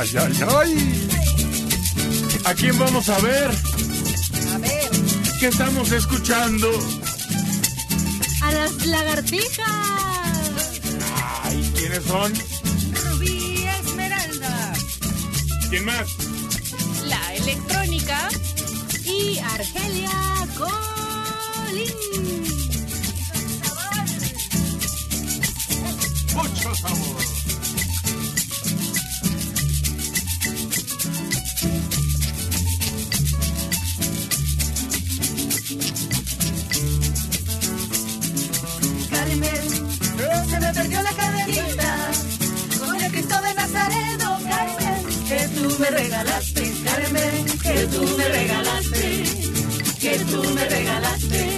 ay, ay, ay. ¿A quién vamos a ver? A ver. ¿Qué estamos escuchando? A las lagartijas. Ay, ¿quiénes son? Rubí Esmeralda. ¿Quién más? La electrónica. Y Argelia Colín. Mucho sabor. Con el Cristo de Nazareno, Carmen, que tú me regalaste, Carmen, que tú me regalaste, que tú me regalaste,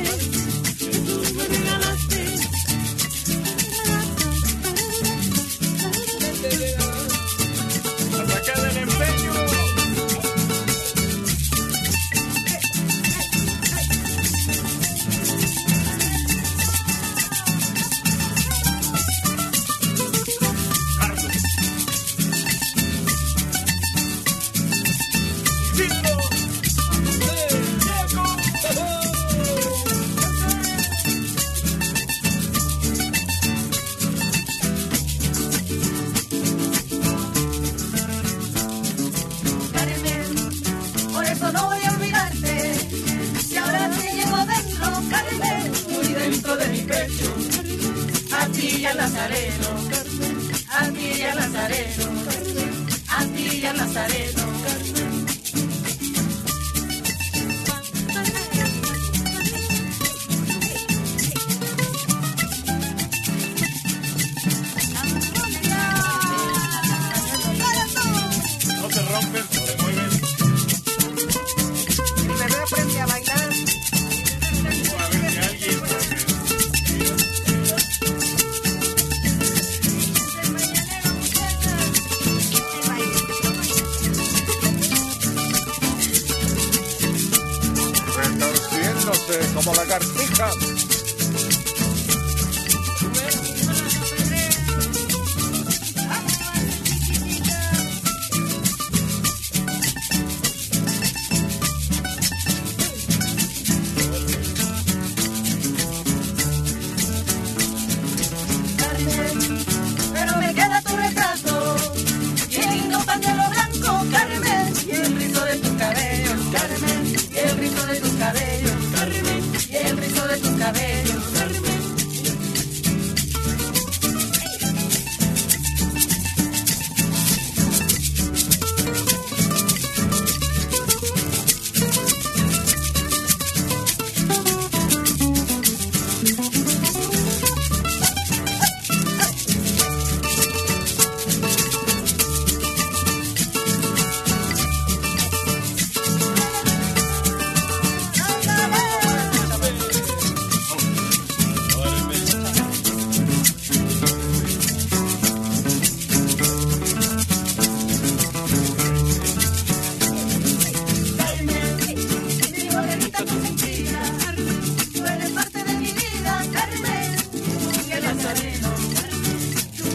tú eres parte de mi vida, Carmen. Tú y el Nazareno,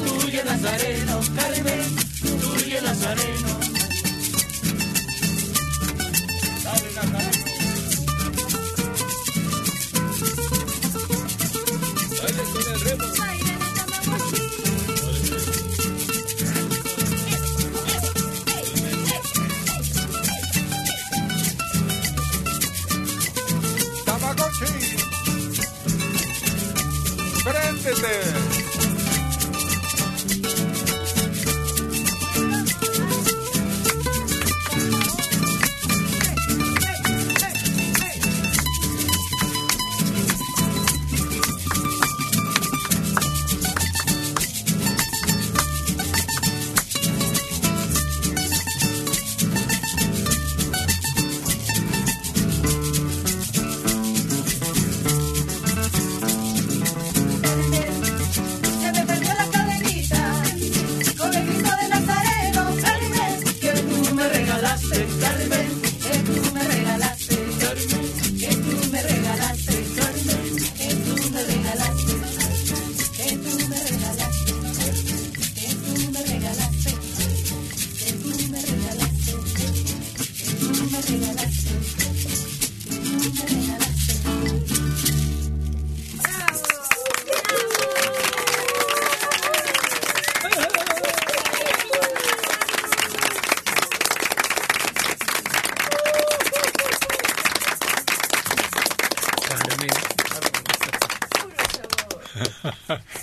tú Nazareno, Carmen, tú y el Nazareno.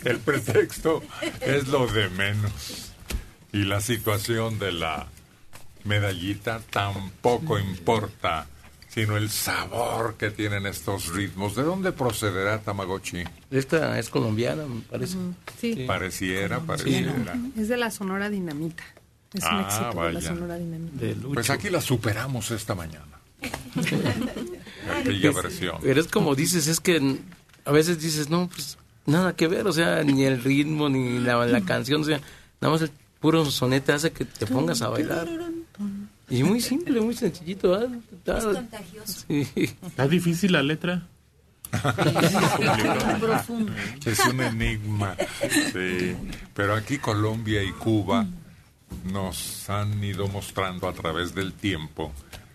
el pretexto es lo de menos. Y la situación de la medallita tampoco importa, sino el sabor que tienen estos ritmos. ¿De dónde procederá Tamagotchi? Esta es colombiana, me parece. Sí. Pareciera, pareciera. Es de la Sonora Dinamita. Es un Ah, éxito de la vaya. Sonora Dinamita. De Lucho. Pues aquí la superamos esta mañana. Aquella versión. Pero es como dices, es que a veces dices, no, pues nada que ver, o sea, ni el ritmo, ni la, la canción, o sea, nada más el puro sonete hace que te pongas a bailar. Y muy simple, muy sencillito. Es contagioso. Sí. ¿Está difícil la letra? Es un enigma. Sí. Pero aquí Colombia y Cuba nos han ido mostrando a través del tiempo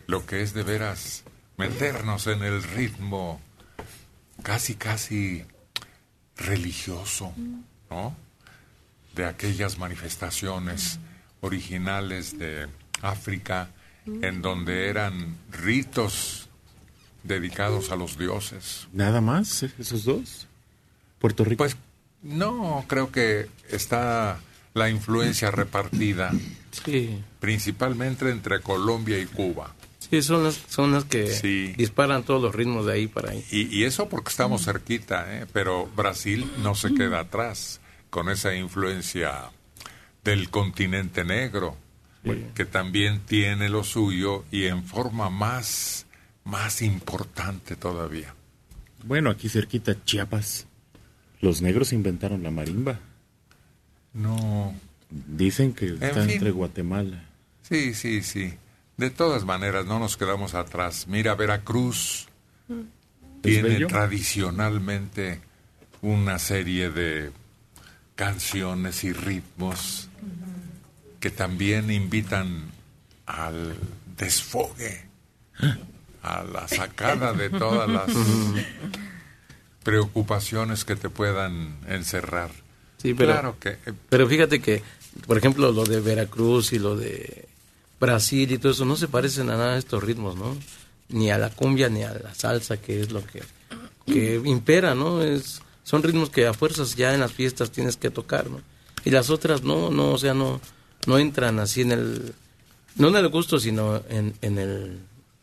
lo que es de veras meternos en el ritmo casi, casi religioso, ¿no? De aquellas manifestaciones originales de África en donde eran ritos dedicados a los dioses. ¿Nada más? ¿Esos dos? ¿Puerto Rico? Pues no, creo que está la influencia repartida Sí, principalmente entre Colombia y Cuba. Sí, son las, son las que Sí. disparan todos los ritmos de ahí para ahí. Y, y eso porque estamos cerquita, ¿eh? pero Brasil no se queda atrás con esa influencia del continente negro, que también tiene lo suyo y en forma más, más importante todavía. Bueno, aquí cerquita, Chiapas. Los negros inventaron la marimba. No, Dicen que está fin. entre Guatemala. Sí, sí, sí. De todas maneras, no nos quedamos atrás. Mira, Veracruz tiene bello? tradicionalmente una serie de canciones y ritmos que también invitan al desfogue, a la sacada de todas las preocupaciones que te puedan encerrar. Sí, pero, claro que eh, pero fíjate que, por ejemplo, lo de Veracruz y lo de Brasil y todo eso no se parecen a nada de estos ritmos, ¿no? Ni a la cumbia ni a la salsa, que es lo que, que impera, ¿no? Es, son ritmos que a fuerzas ya en las fiestas tienes que tocar, ¿no? Y las otras no, no, o sea, no, no entran así en el, no en el gusto, sino en, en el,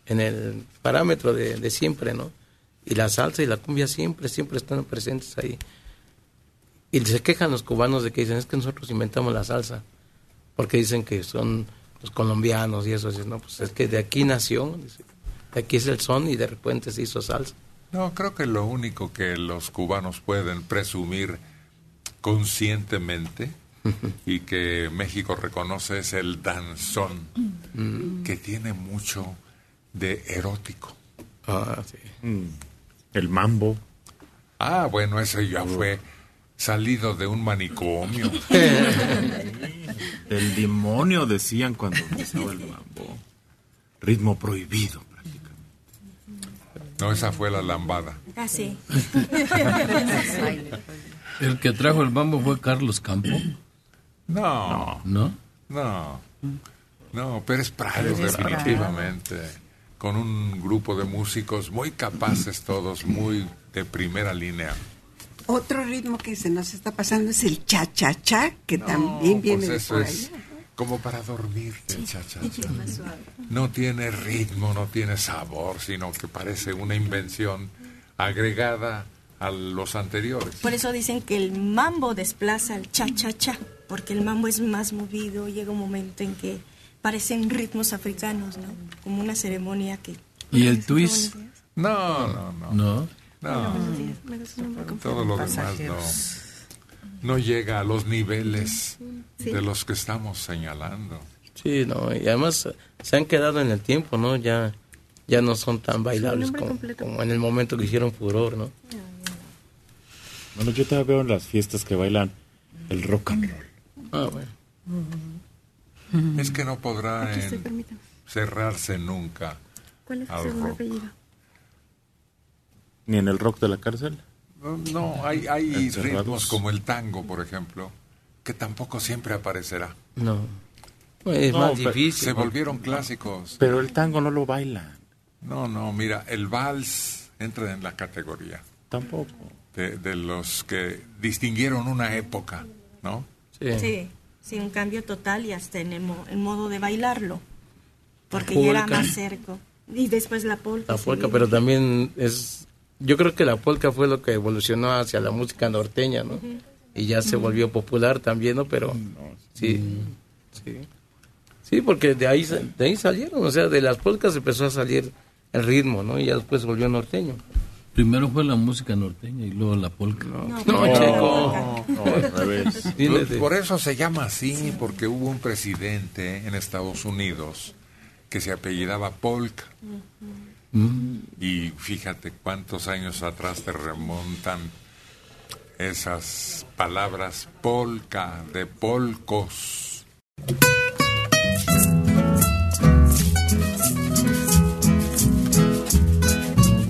en el parámetro de, de siempre, ¿no? Y la salsa y la cumbia siempre, siempre están presentes ahí. Y se quejan los cubanos de que dicen, es que nosotros inventamos la salsa, porque dicen que son los colombianos y eso, no, pues es que de aquí nació, dice, de aquí es el son y de repente se hizo salsa. No, creo que lo único que los cubanos pueden presumir conscientemente y que México reconoce es el danzón, que tiene mucho de erótico. Ah, sí. Mm, El mambo. Ah, bueno, ese ya fue salido de un manicomio. El demonio decían cuando empezaba el mambo. Ritmo prohibido prácticamente. No, esa fue la lambada. Ah, sí. El que trajo el bambo fue Carlos Campo, No, ¿no? no, no, Pérez Prado definitivamente, con un grupo de músicos muy capaces todos, muy de primera línea. Otro ritmo que se nos está pasando es el cha-cha-cha, que No, también viene pues eso por es allá. como para dormir el cha-cha-cha. No tiene ritmo, no tiene sabor, sino que parece una invención agregada a los anteriores. Por eso dicen que el mambo desplaza al cha-cha-cha, porque el mambo es más movido, llega un momento en que parecen ritmos africanos, ¿no? Como una ceremonia que... ¿Y el twist? No, no, no. No. No. Todo lo demás no, no llega a los niveles de los que estamos señalando. Sí, no, y además se han quedado en el tiempo, ¿no? Ya, ya no son tan bailables como, como en el momento que hicieron furor, ¿no? Bueno, yo todavía veo en las fiestas que bailan el rock and roll. Ah, bueno. Es que no podrá en- cerrarse nunca ¿Cuál es su al segundo rock. apellido? Ni en el rock de la cárcel. No, No, hay, hay ritmos como el tango, por ejemplo, que tampoco siempre aparecerá. No. Es No, más difícil. Se volvieron clásicos. Pero el tango no lo bailan. No, no, mira, el vals entra en la categoría. Tampoco. de, de los que distinguieron una época, ¿no? Sí. sí, un cambio total y hasta en el, mo- el modo de bailarlo, porque ya era más cerco. Y después la polka. La sí. polka, pero también es... Yo creo que la polka fue lo que evolucionó hacia la música norteña, ¿no? Y ya se volvió popular también, ¿no? Pero sí, sí. Sí, porque de ahí, de ahí salieron, o sea, de las polcas empezó a salir el ritmo, ¿no? Y ya después se volvió norteño. Primero fue la música norteña y luego la polka. No, No, pero- chico. No, al revés. Por, eso se llama así, porque hubo un presidente en Estados Unidos que se apellidaba Polk. Y fíjate cuántos años atrás te remontan esas palabras polka, de polcos.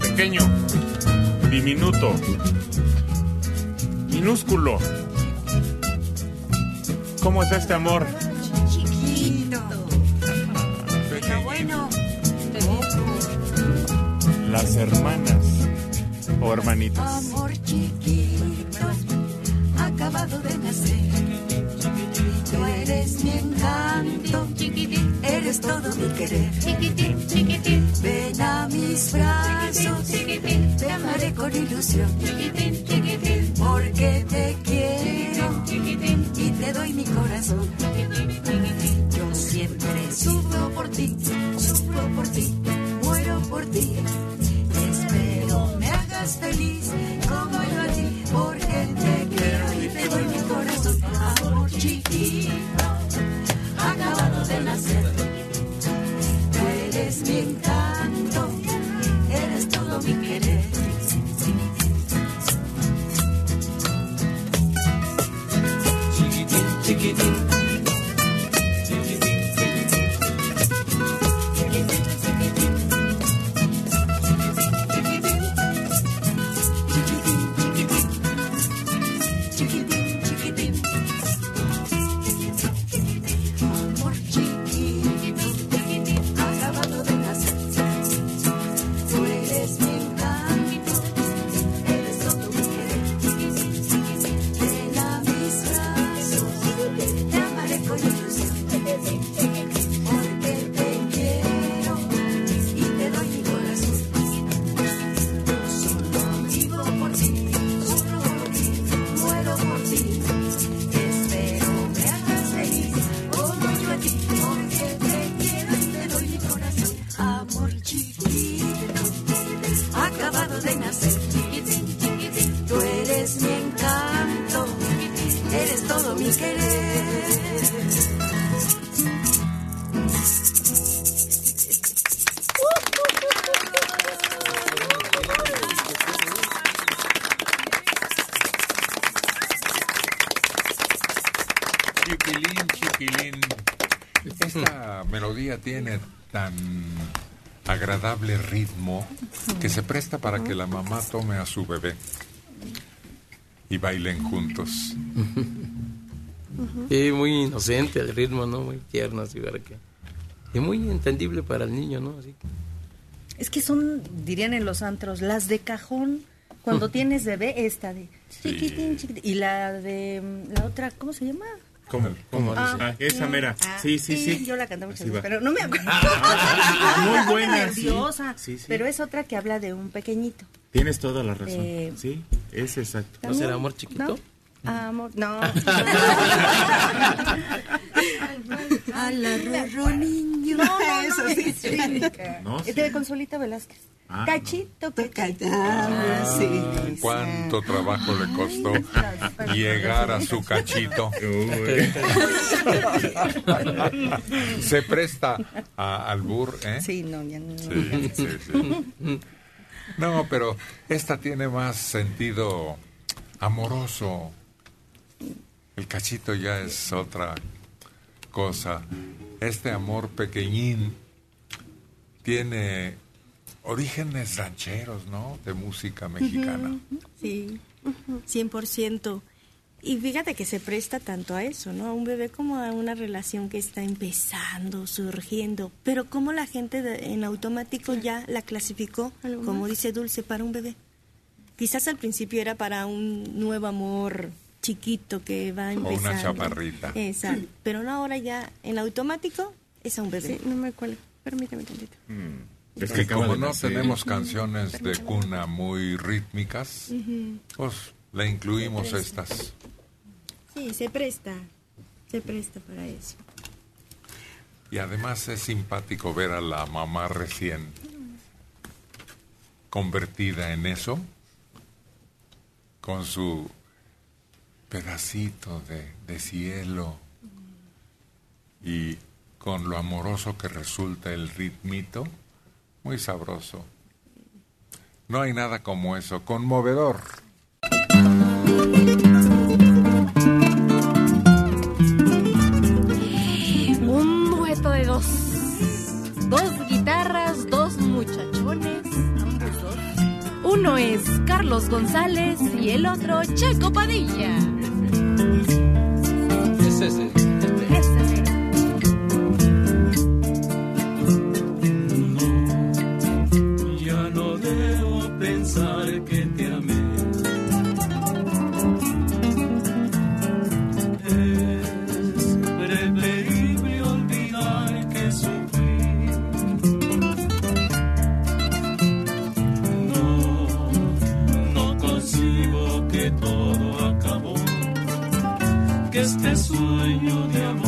Pequeño, diminuto, minúsculo. ¿Cómo es este amor? Las hermanas o hermanitas. Amor chiquito, acabado de nacer. Tú eres mi encanto, eres todo mi querer. Ven a mis brazos, te amaré con ilusión. Porque te quiero y te doy mi corazón. Yo siempre sufro por ti, sufro por ti, muero por ti. Hagas feliz como yo a ti, porque te quiero y te doy mi corazón. Amor chiquito, acabado de nacer. Tiene tan agradable ritmo que se presta para que la mamá tome a su bebé y bailen juntos. Sí, muy inocente el ritmo, ¿no? Muy tierno, así, ¿verdad? Que, y muy entendible para el niño, ¿no? Así que- Es que son, dirían en los antros, las de cajón. Cuando tienes bebé, esta de chiquitín, chiquitín. Y la de mm, la otra, ¿cómo se llama? ¿Cómo? ¿Cómo? Ah, Ah, esa mera. Ah, Sí, sí, sí. Yo la canté muchas veces, pero no me acuerdo. Muy buena, Estaba sí. nerviosa. Sí, sí. Pero es otra que habla de un pequeñito. Tienes toda la razón. Eh, Sí, es exacto. ¿No será amor chiquito? ¿No? Amor, no. A la rorro niño. No, no, no, Eso sí, es sí. Erika. No, Es sí. de Consolita Velázquez. Ah, cachito, cachito. Ah, sí. ¿Cuánto trabajo le costó llegar a su cachito? Uy. Se presta a albur, ¿eh? Sí, no, ya no. Sí, sí, sí. No, pero esta tiene más sentido amoroso. El cachito ya es otra cosa. Este amor pequeñín tiene orígenes rancheros, ¿no? De música mexicana. Sí, 100%. Y fíjate que se presta tanto a eso, ¿no? A un bebé como a una relación que está empezando, surgiendo. Pero como la gente de- en automático ya la clasificó, como dice Dulce, para un bebé. Quizás al principio era para un nuevo amor chiquito que va O empezando. una chaparrita. Exacto. Pero no ahora ya en automático es a un bebé. Sí, no me acuerdo. Permítame tantito. Mm. Es que como no tenemos canciones de cuna muy rítmicas, pues le incluimos estas. Sí, se presta. Se presta para eso. Y además es simpático ver a la mamá recién convertida en eso, con su pedacito de, de cielo y con lo amoroso que resulta el ritmito, muy sabroso. No hay nada como eso, conmovedor. Un dueto de dos. Dos guitarras, dos muchachones, ambos dos. Uno es Carlos González y el otro Checo Padilla. Es ese. Este sueño de amor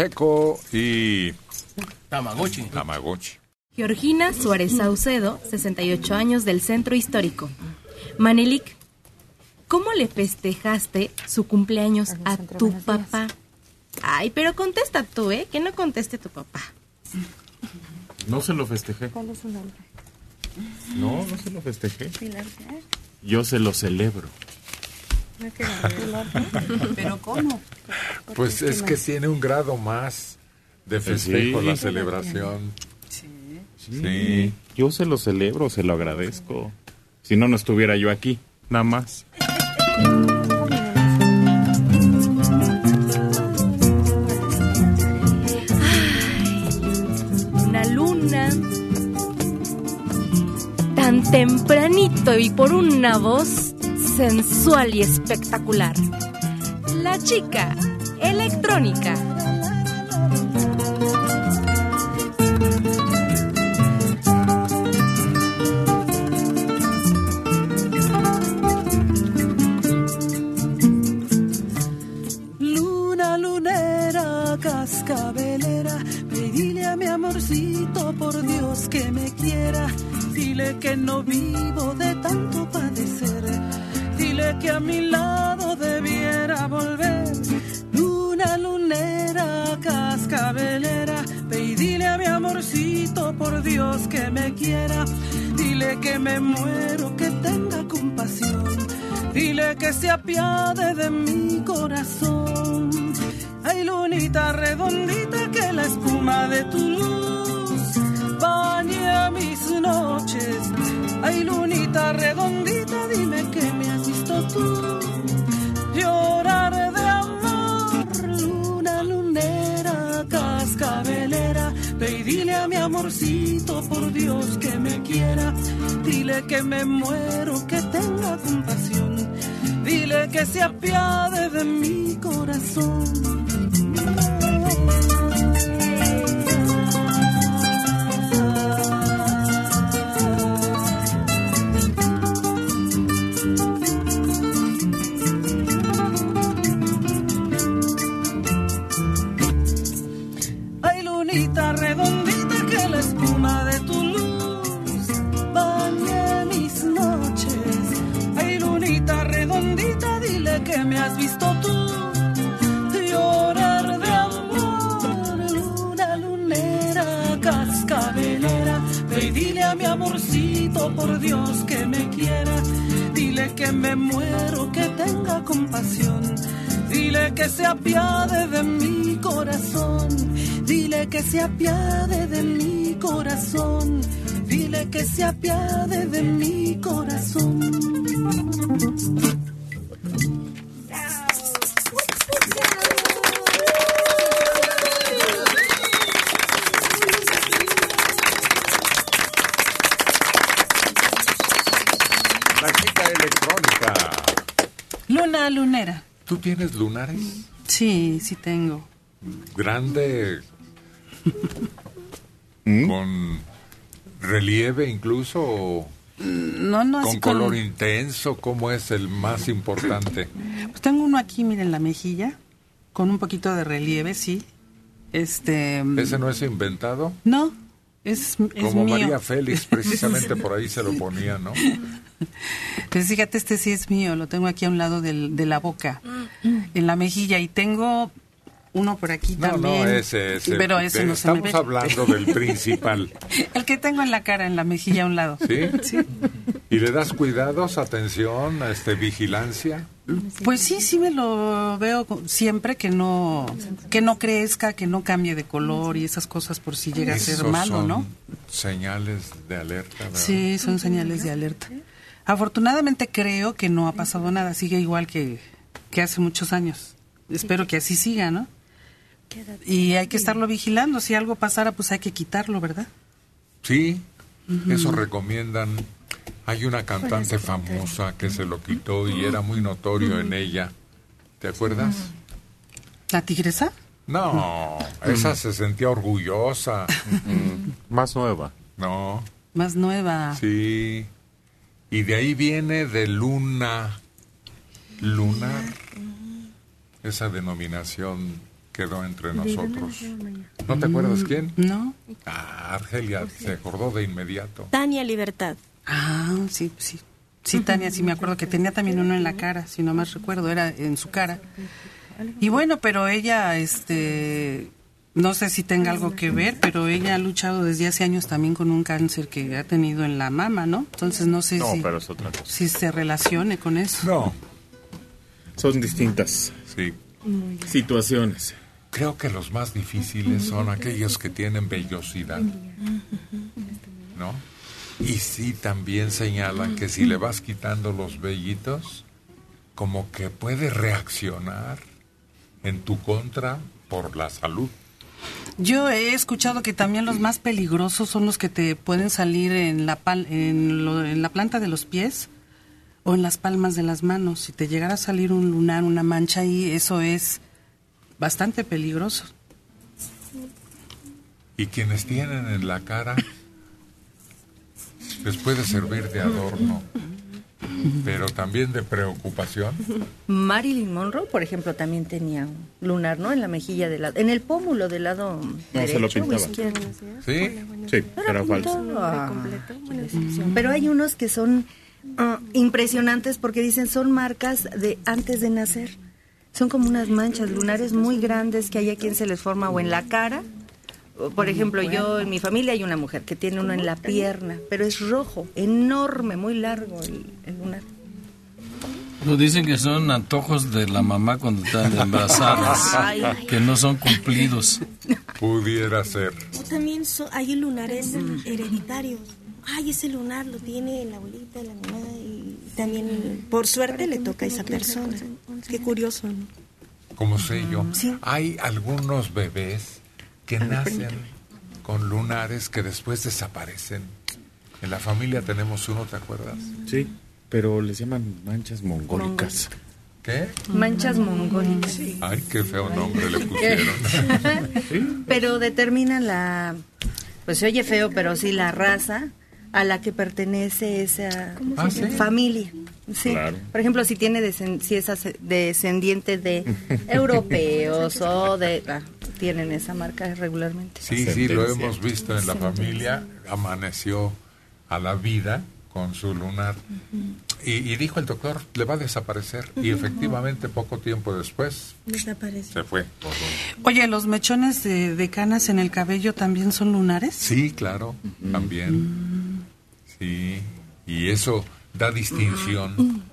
Checo y Tamagotchi. Tamagotchi. Georgina Suárez Saucedo, 68 años del Centro Histórico. Manelik, ¿cómo le festejaste su cumpleaños a tu papá? Ay, pero contesta tú, ¿eh? Que no conteste tu papá. No se lo festejé. ¿Cuál es su nombre? No, no se lo festejé. Yo se lo celebro. Pero ¿cómo? Pues es que tiene un grado más de festejo Sí. la celebración. Sí. Sí. Yo se lo celebro, se lo agradezco. Si no, no estuviera yo aquí, nada más. Una luna tan tempranito y por una voz sensual y espectacular. La chica electrónica. Luna lunera, cascabelera, pedile a mi amorcito por Dios que me quiera. Dile que no vivo de tanto padecer Dile que a mi lado debiera volver. Luna lunera, cascabelera. Pedile a mi amorcito, por Dios que me quiera. Dile que me muero, que tenga compasión. Dile que se apiade de mi corazón. Ay, lunita redondita, que la espuma de tu luz baña mis noches. Ay, lunita redondita, dime que Llorar de amor, luna lunera, cascabelera. Ve y dile a mi amorcito, por Dios que me quiera. Dile que me muero, que tenga compasión. Dile que se apiade de mi corazón. Has visto tú llorar de amor. Luna lunera, cascabelera, ve y dile a mi amorcito, por Dios que me quiera. Dile que me muero, que tenga compasión. Dile que se apiade de mi corazón. Dile que se apiade de mi corazón. Dile que se apiade de mi corazón. Luna lunera. ¿Tú tienes lunares? Sí, sí tengo. Grande. Con relieve incluso. o No, no, así con con- color intenso. ¿Cómo es el más importante? Pues tengo uno aquí, miren, la mejilla, con un poquito de relieve, sí. Este. ¿Ese no es inventado? No, es, es Como mío. María Félix, precisamente por ahí se lo ponía, ¿no? Fíjate, este sí es mío, lo tengo aquí a un lado del- de la boca, en la mejilla, y tengo uno por aquí No, también. no, ese, ese. Pero ese no se me Estamos ve. hablando del principal. El que tengo en la cara, en la mejilla a un lado. ¿Sí? ¿Y le das cuidados, atención, este, vigilancia? Pues sí, sí me lo veo siempre que no que no crezca, que no cambie de color y esas cosas por si llega a ser malo, son ¿no? Señales de alerta, ¿verdad? Sí, son señales de alerta. Afortunadamente creo que no ha pasado nada, sigue igual que, que hace muchos años. Espero que así siga, ¿no? Y hay que estarlo vigilando, si algo pasara pues hay que quitarlo, ¿verdad? Sí, eso recomiendan. Hay una cantante famosa que se lo quitó y era muy notorio en ella. ¿Te acuerdas? ¿La tigresa? No, esa se sentía orgullosa. Más nueva. No, Más nueva. sí. Y de ahí viene de luna, lunar. Esa denominación quedó entre nosotros. ¿No te acuerdas quién? No. Ah, Argelia se acordó de inmediato. Tania Libertad. Ah, sí, sí. Sí, Tania, sí me acuerdo que tenía también uno en la cara, si no más recuerdo, era en su cara. Y bueno, pero ella, este, no sé si tenga algo que ver, pero ella ha luchado desde hace años también con un cáncer que ha tenido en la mama, ¿no? Entonces no sé No, si, pero es otra cosa. si se relacione con eso. No. Son distintas Sí. situaciones. Creo que los más difíciles son aquellos que tienen vellosidad, ¿no? Y sí también señalan que si le vas quitando los vellitos, como que puede reaccionar en tu contra por la salud. Yo he escuchado que también los más peligrosos son los que te pueden salir en la, pal- en, lo- en la planta de los pies o en las palmas de las manos. Si te llegara a salir un lunar, una mancha ahí, eso es bastante peligroso. Y quienes tienen en la cara, les puede servir de adorno. Pero también de preocupación. Marilyn Monroe, por ejemplo, también tenía un lunar, ¿no? En la mejilla del lado, en el pómulo del lado No, se derecho lo o pintaba. izquierdo. ¿Sí? Sí, era falso. Pero hay unos que son ah, impresionantes porque dicen son marcas de antes de nacer. Son como unas manchas lunares muy grandes que hay a quien se les forma o en la cara. Por ejemplo, yo en mi familia hay una mujer que tiene uno en la pierna, pero es rojo, enorme, muy largo el, el lunar. Nos dicen que son antojos de la mamá cuando están embarazadas, Ay. que no son cumplidos. Pudiera ser. O también so- hay lunares hereditarios. Ay, ese lunar lo tiene la abuelita, la mamá, y también por suerte le toca a esa persona. Qué curioso, ¿no? Como sé yo, hay algunos bebés que nacen con lunares que después desaparecen. En la familia tenemos uno, ¿te acuerdas? Sí, pero les llaman manchas mongólicas. ¿Qué? Manchas mongólicas. Ay, qué feo nombre le pusieron. Pero determina la, pues se oye feo, pero sí la raza a la que pertenece esa Ah, ¿sí? familia. Sí. Claro. Por ejemplo, si tiene si es descendiente de europeos o de ah, tienen esa marca regularmente. Sí, sí, lo hemos visto en la familia. Amaneció a la vida con su lunar. Y, y dijo el doctor, le va a desaparecer. Y efectivamente, poco tiempo después, Desaparece. se fue. Oye, ¿los mechones de, de canas en el cabello también son lunares? Sí, claro, también. Sí, y eso da distinción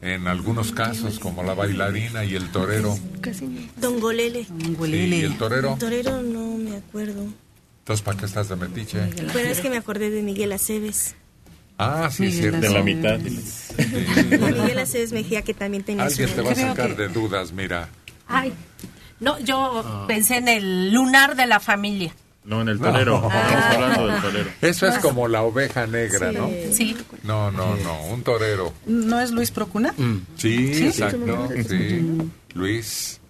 en algunos casos, como la bailarina y el torero. Don Golele. Sí, y el torero. Torero no me acuerdo. Entonces, ¿para qué estás de metiche? Pero es que me acordé de Miguel Aceves. Ah, sí, es cierto. De la mitad. Miguel Aceves Mejía que también tenía Alguien su- te va a sacar que- de dudas, mira. Ay, no, yo pensé en el lunar de la familia. No, en el torero. Estamos hablando del torero. Eso es como la oveja negra, ¿no? Sí. No, no, no, un torero. ¿No es Luis Procuna? Sí, exacto, sí. Luis.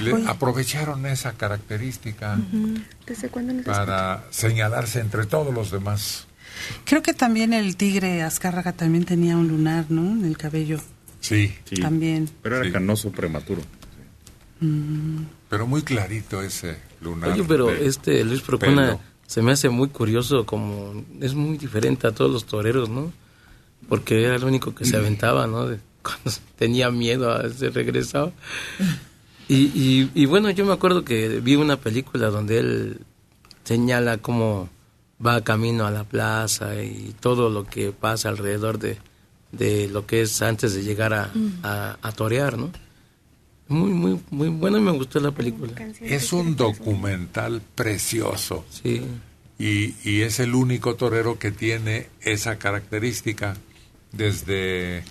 Le- aprovecharon esa característica ¿Desde cuándo nos para señalarse entre todos los demás. Creo que también el tigre Azcárraga también tenía un lunar, ¿no? En el cabello. Sí, Sí. También. Pero era Sí. canoso prematuro. pero muy clarito ese lunar. Oye, pero este Luis Procuna pelo. se me hace muy curioso, como es muy diferente a todos los toreros, ¿no? Porque era el único que se aventaba, ¿no? De- cuando tenía miedo a se regresaba. Y, y, y bueno, yo me acuerdo que vi una película donde él señala cómo va camino a la plaza y todo lo que pasa alrededor de, de lo que es antes de llegar a, a, a torear, ¿no? Muy, muy, muy bueno y me gustó la película. Es un documental precioso Sí. y, y es el único torero que tiene esa característica desde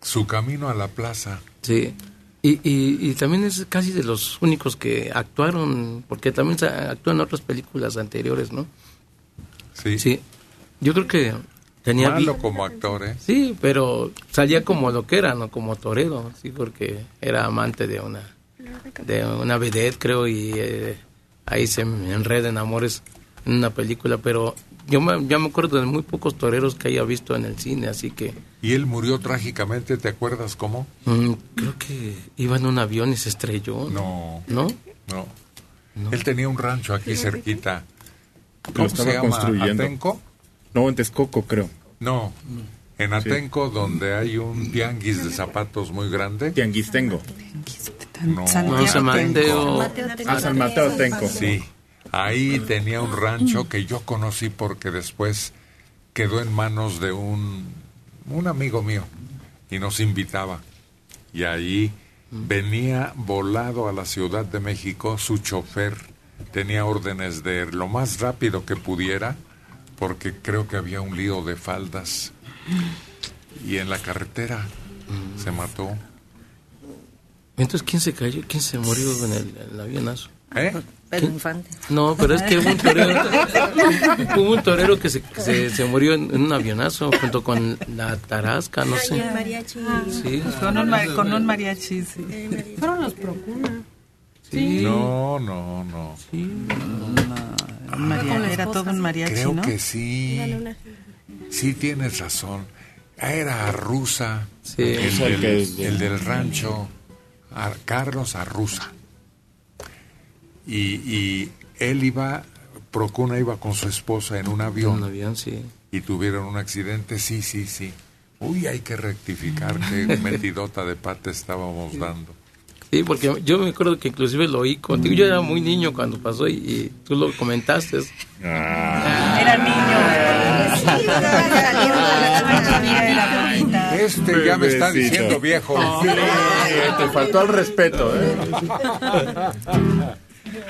su camino a la plaza. Sí, y, y, y también es casi de los únicos que actuaron, porque también se actúan en otras películas anteriores, ¿no? Sí, Sí, yo creo que tenía... malo como actor, ¿eh? Sí, pero salía como lo que era, ¿no? Como torero, sí, porque era amante de una de una vedette, creo, y eh, ahí se enreda en amores en una película, pero yo me, ya me acuerdo de muy pocos toreros que haya visto en el cine, así que Y él murió trágicamente, ¿te acuerdas cómo? mm, creo que iba en un avión y se estrelló. No, ¿No? no. Él tenía un rancho aquí cerquita. Lo ¿Cómo estaba se llama? construyendo. ¿Atenco? No, en Texcoco, creo. No. En Atenco, donde hay un tianguis de zapatos muy grande. Tianguistengo. No, No, San Mateo. Ah, San Mateo Tenco. Sí, ahí tenía un rancho que yo conocí porque después quedó en manos de un, un amigo mío y nos invitaba. Y ahí venía volado a la Ciudad de México su chofer. Tenía órdenes de ir lo más rápido que pudiera porque creo que había un lío de faldas. Y en la carretera se mató. Entonces, ¿quién se cayó? ¿Quién se murió en el, en el avionazo? ¿Eh? Pedro Infante. No, pero es que hubo un torero, hubo un torero que, se, que se, se murió en, un avionazo junto con la tarasca, no sé. mariachi. Sí, Con un, con un mariachi, sí. Fueron los Procuna. Sí. No, no, no. Maria- era todo un mariachi, Creo ¿no? que sí. Sí tienes razón. Era Arruza, Sí. el, del, que- el del rancho, Ar- Carlos Arruza. Y, y él iba, Procuna iba con su esposa en un avión. Un avión, sí. Y tuvieron un accidente, sí, sí, sí. Uy, hay que rectificar qué metidota de pata estábamos dando. Sí, porque yo me acuerdo que inclusive lo oí contigo. Yo era muy niño cuando pasó y, y tú lo comentaste. Era niño. Este ya me está diciendo viejo. Sí, te faltó el respeto, ¿eh?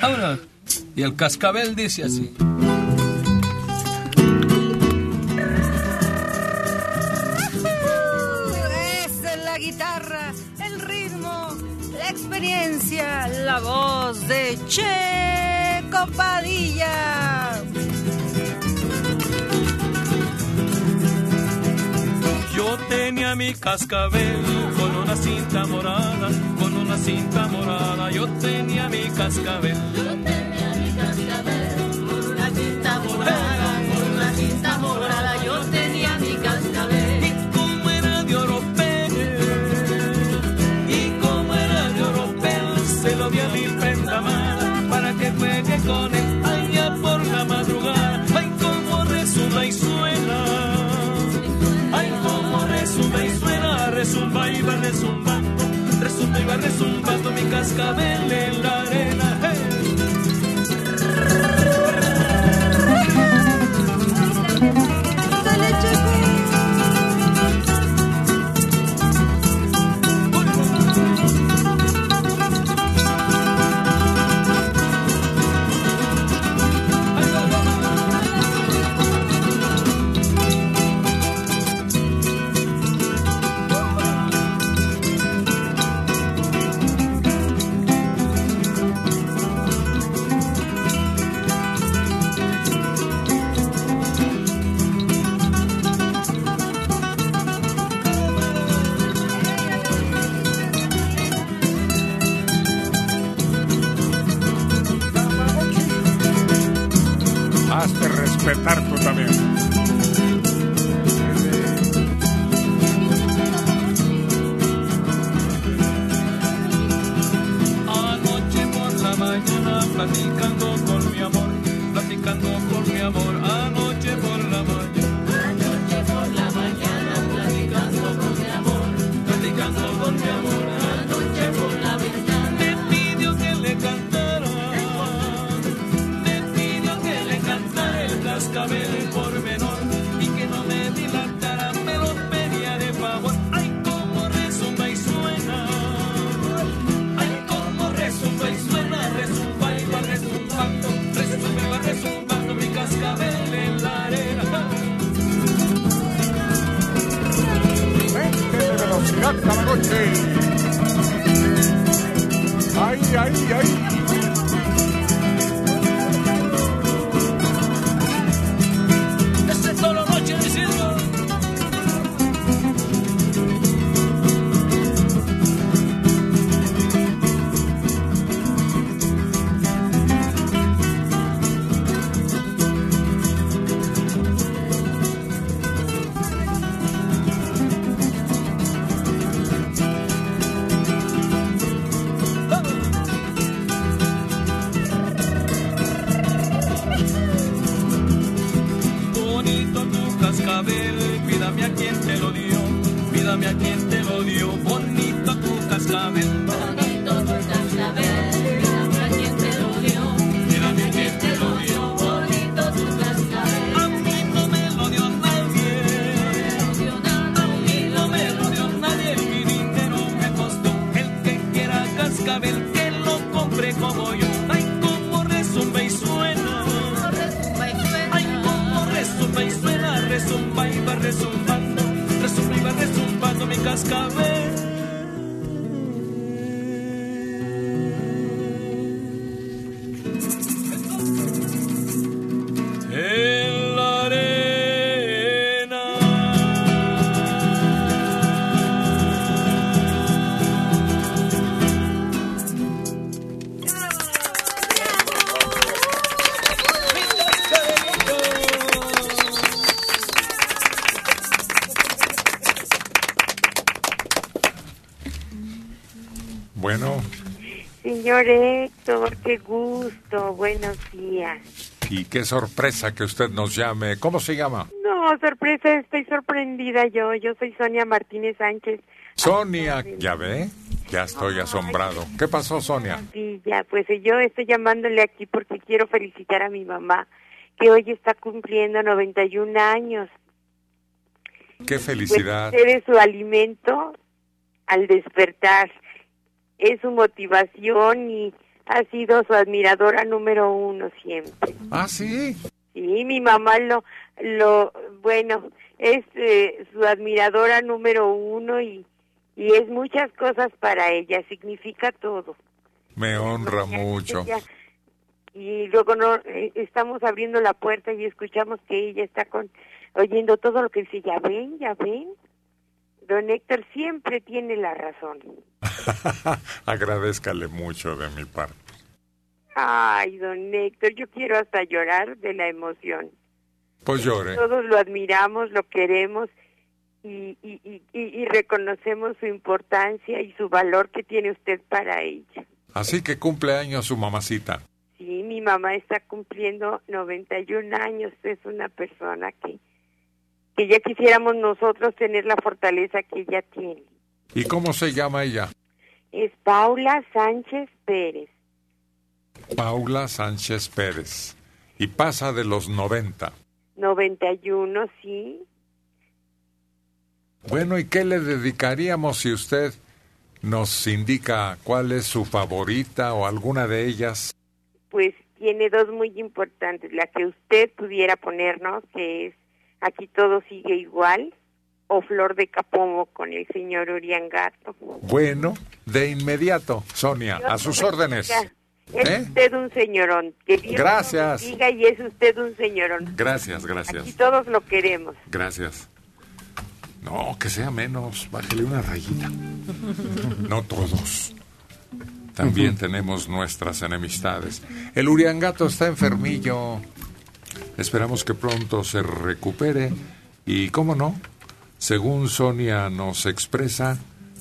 Ahora, y el cascabel dice así. La voz de Che Compadilla. Yo tenía mi cascabel con una cinta morada, con una cinta morada. Yo tenía mi cascabel. Yo tenía mi cascabel con una cinta morada, con una cinta morada. Él allá por la madrugada. Ay, como resuma y suena. Ay, como resumba y suena, resumba y va resumbando, resumba y va resumbando mi cascabel en la arena. Respetar tú también. Señor Héctor, qué gusto, buenos días. y qué sorpresa que usted nos llame. ¿Cómo se llama? No, sorpresa, estoy sorprendida yo. Yo soy Sonia Martínez Sánchez. Sonia, ¿ya ve? Ya estoy asombrado. ¿Qué pasó, Sonia? Sí, ya, pues yo estoy llamándole aquí porque quiero felicitar a mi mamá, que hoy está cumpliendo 91 años. Qué Pues felicidad. es su alimento al despertar. Es su motivación y ha sido su admiradora número uno siempre. Ah, sí. Sí, mi mamá lo, lo, bueno, es eh, su admiradora número uno y, y es muchas cosas para ella, significa todo. Me honra mucho. Ella- y luego no, eh, estamos abriendo la puerta y escuchamos que ella está con, oyendo todo lo que dice, ya ven, ya ven. Don Héctor siempre tiene la razón. Agradezcale mucho de mi parte. Ay, don Héctor, yo quiero hasta llorar de la emoción. Pues llore. Todos lo admiramos, lo queremos y, y, y, y- y reconocemos su importancia y su valor que tiene usted para ella. Así que cumple años su mamacita. Sí, mi mamá está cumpliendo 91 años, es una persona que, que ya quisiéramos nosotros tener la fortaleza que ella tiene. ¿Y cómo se llama ella? Es Paula Sánchez Pérez. Paula Sánchez Pérez. Y pasa de los 90. 91, sí. Bueno, ¿y qué le dedicaríamos si usted nos indica cuál es su favorita o alguna de ellas? Pues tiene dos muy importantes. La que usted pudiera ponernos, que es Aquí todo sigue igual, o Flor de Capomo con el señor Uriangato. Bueno, de inmediato, Sonia, a sus órdenes. Es ¿Eh? usted un señorón. Que Dios Gracias. bendiga y es usted un señorón. Gracias, Y gracias. todos lo queremos. Gracias. No, que sea menos, bájele una rayita. No todos. También tenemos nuestras enemistades. El Uriangato está enfermillo. Esperamos que pronto se recupere. Y, cómo no, según Sonia nos expresa,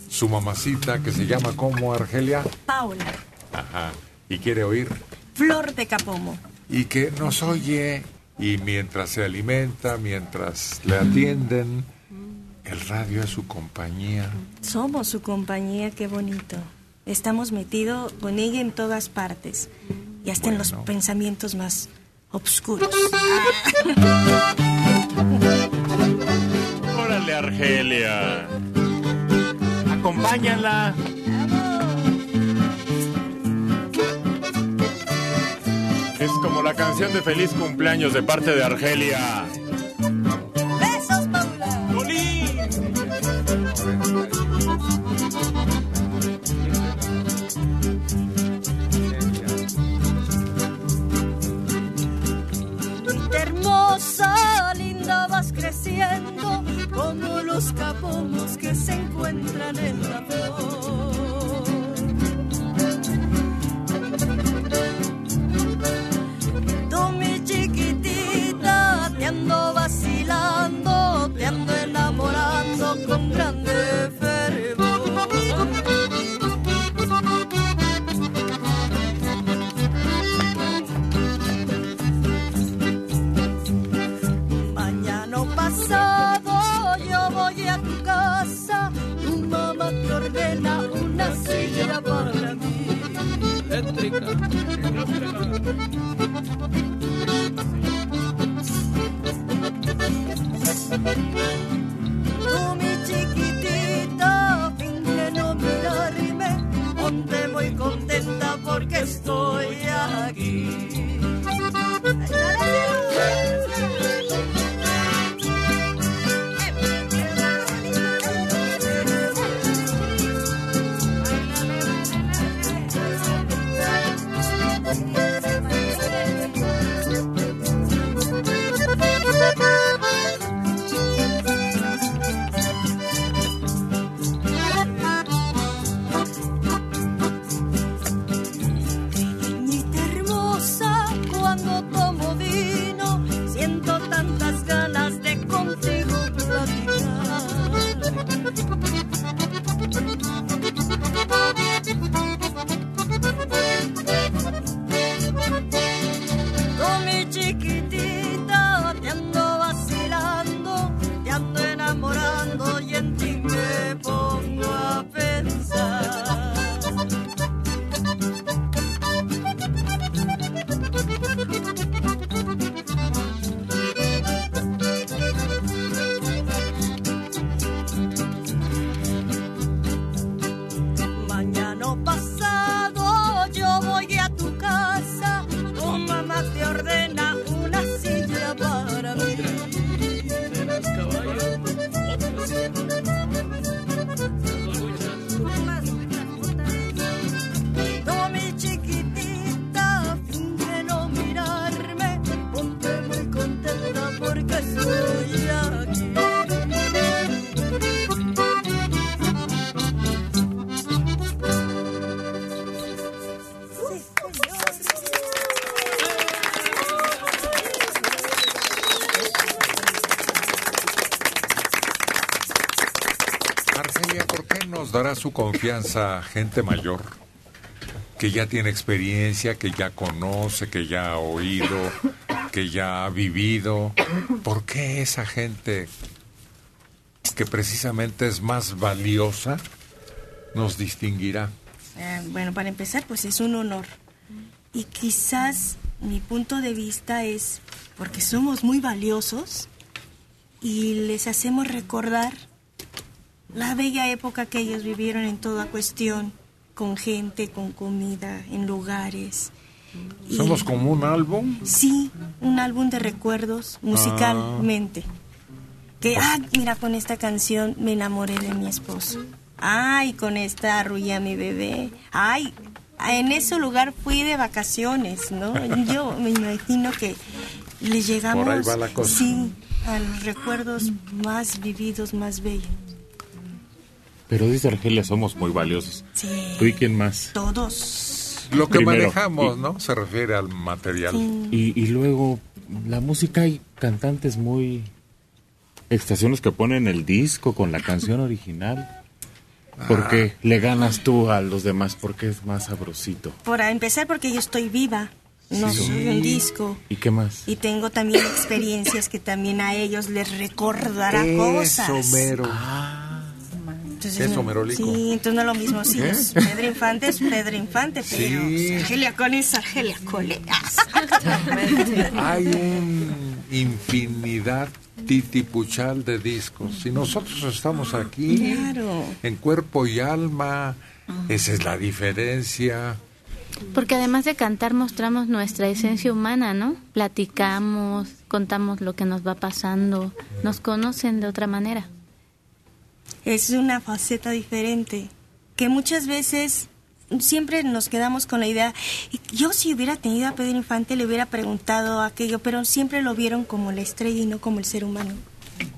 su mamacita, que se llama como Argelia, Paula, ajá, y quiere oír, Flor de Capomo. y que nos oye, y mientras se alimenta, mientras le atienden, el radio es su compañía. Somos su compañía, qué bonito. Estamos metidos con ella en todas partes y hasta en los pensamientos más oscuros. Órale, Argelia. Acompáñala. Es como la canción de feliz cumpleaños de parte de Argelia. Linda vas creciendo como los capomos que se encuentran en la flor. Tú mi chiquitita te ando vacilando, te ando enamorando con grande Tú su confianza gente mayor, que ya tiene experiencia, que ya conoce, que ya ha oído, que ya ha vivido. ¿Por qué esa gente que precisamente es más valiosa nos distinguirá? Eh, bueno, para empezar, pues es un honor. Y quizás mi punto de vista es porque somos muy valiosos y les hacemos recordar la bella época que ellos vivieron en toda cuestión, con gente, con comida, en lugares. Y- ¿Somos como un álbum? Sí, un álbum de recuerdos musicalmente. Que, ah, mira, con esta canción me enamoré de mi esposo. Ay, con esta arrullé a mi bebé. Ay, en ese lugar fui de vacaciones, ¿no? Yo me imagino que le llegamos. Por ahí va la cosa. Sí, a los recuerdos más vividos, más bellos. Pero dice Argelia, somos muy valiosos. Sí. ¿Tú y quién más? Todos. Lo que Primero, manejamos, y- ¿no? Se refiere al material. Y, y luego, la música, hay cantantes muy... Estaciones que ponen el disco con la canción original. ¿Por qué le ganas tú a los demás? Porque es más sabrosito. Por empezar, porque yo estoy viva. No Sí. soy un disco. ¿Y qué más? Y tengo también experiencias que también a ellos les recordará cosas. mero. Entonces, Merolico. Sí, entonces no es lo mismo. Sí, es Pedro Infante es Pedro Infante, pero Sí. Argelia con es Argelia Cole. Hay una infinidad titipuchal de discos. Y nosotros estamos aquí Claro. en cuerpo y alma. Esa es la diferencia. Porque además de cantar mostramos nuestra esencia humana, ¿no? Platicamos, contamos lo que nos va pasando, nos conocen de otra manera. Es una faceta diferente que muchas veces siempre nos quedamos con la idea, "Y yo si hubiera tenido a Pedro Infante le hubiera preguntado aquello, pero siempre lo vieron como la estrella y no como el ser humano.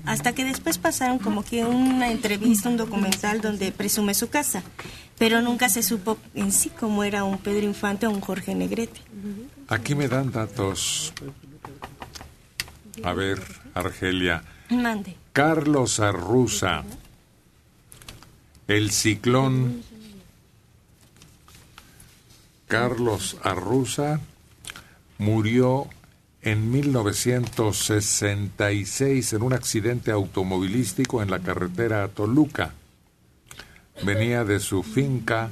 Hasta que después pasaron como que una entrevista, un documental donde presume su casa, pero nunca se supo en sí cómo era un Pedro Infante o un Jorge Negrete. Aquí me dan datos. A ver, Argelia. Mande. Carlos Arruza. El ciclón. Carlos Arruza murió en 1966 en un accidente automovilístico en la carretera a Toluca. Venía de su finca,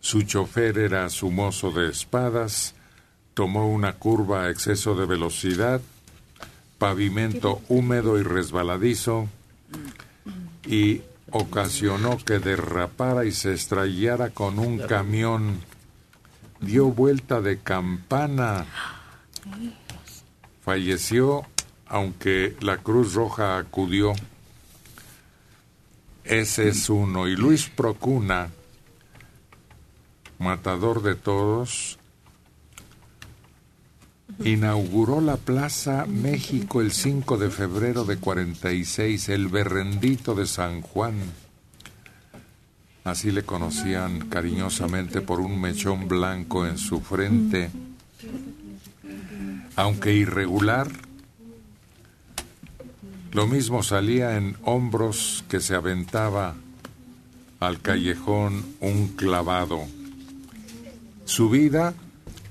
su chofer era su mozo de espadas, tomó una curva a exceso de velocidad, pavimento húmedo y resbaladizo, y ocasionó que derrapara y se estrellara con un camión. Dio vuelta de campana. Falleció, aunque la Cruz Roja acudió. Ese es uno. Y Luis Procuna, matador de todos, inauguró la Plaza México el 5 de febrero de 46, el berrendito de San Juan. Así le conocían cariñosamente por un mechón blanco en su frente. Aunque irregular, lo mismo salía en hombros que se aventaba al callejón un clavado. Su vida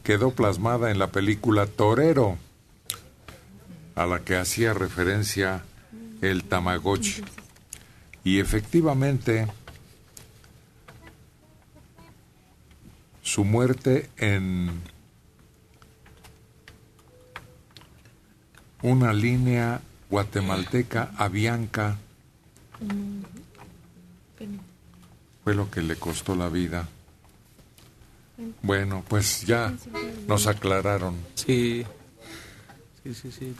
quedó plasmada en la película Torero, a la que hacía referencia el Tamagotchi. Y efectivamente, su muerte en una línea guatemalteca Avianca fue lo que le costó la vida. Bueno, pues ya nos aclararon. Sí, sí, sí, sí.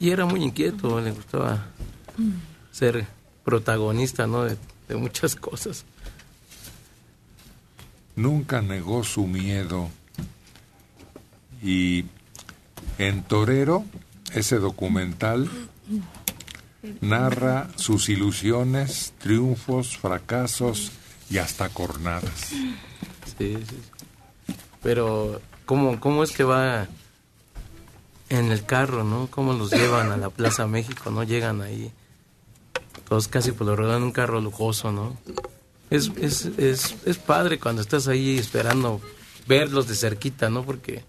Y era muy inquieto, le gustaba ser protagonista, ¿no? De, de muchas cosas. Nunca negó su miedo. Y en Torero, ese documental narra sus ilusiones, triunfos, fracasos y hasta cornadas. Sí, sí. sí. Pero, ¿cómo, ¿cómo es que va en el carro, no? ¿Cómo los llevan a la Plaza México, no? Llegan ahí. todos casi por lo en un carro lujoso, ¿no? Es, es, es, es padre cuando estás ahí esperando verlos de cerquita, ¿no? Porque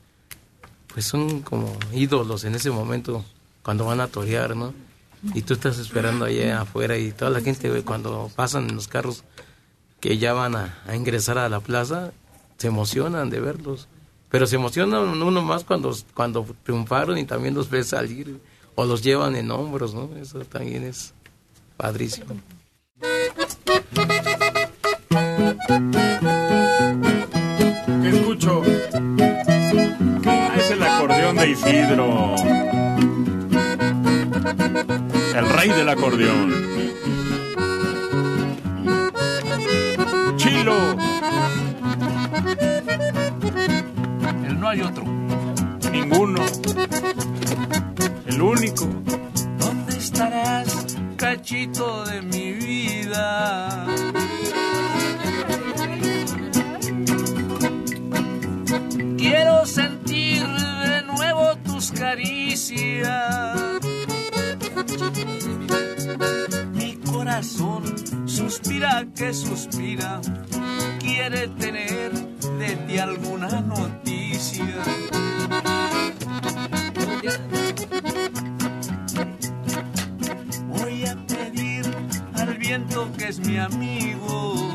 pues son como ídolos en ese momento cuando van a torear, ¿no? Y tú estás esperando allá afuera y toda la gente cuando pasan en los carros que ya van a, a ingresar a la plaza, se emocionan de verlos. Pero se emocionan uno más cuando, cuando triunfaron y también los ves salir o los llevan en hombros, ¿no? Eso también es padrísimo. ¿Qué escucho? Ah, es el acordeón de Isidro. El rey del acordeón. No hay otro. Ninguno. El único. ¿Dónde estarás, cachito de mi vida? Quiero sentir de nuevo tus caricias. Mi corazón suspira que suspira, quiere tener de ti alguna noticia. Es mi amigo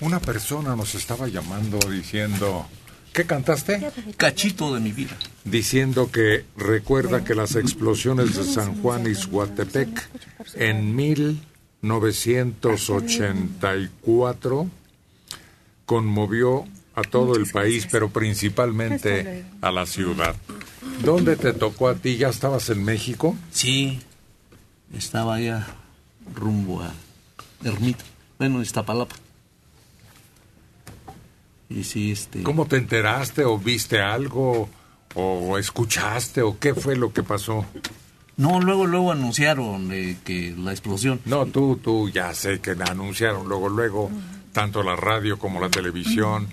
Una persona nos estaba llamando diciendo, ¿qué cantaste? Cachito de mi vida. Diciendo que recuerda que las explosiones de San Juan y Zuatepec en 1984 conmovió a todo el país, pero principalmente a la ciudad. ¿Dónde te tocó a ti? ¿Ya estabas en México? Sí, estaba ya rumbo a Ermita, bueno, Iztapalapa. Y sí, este... ¿Cómo te enteraste o viste algo o escuchaste o qué fue lo que pasó? No, luego, luego anunciaron eh, que la explosión. No, tú, tú, ya sé que la anunciaron luego, luego, tanto la radio como la televisión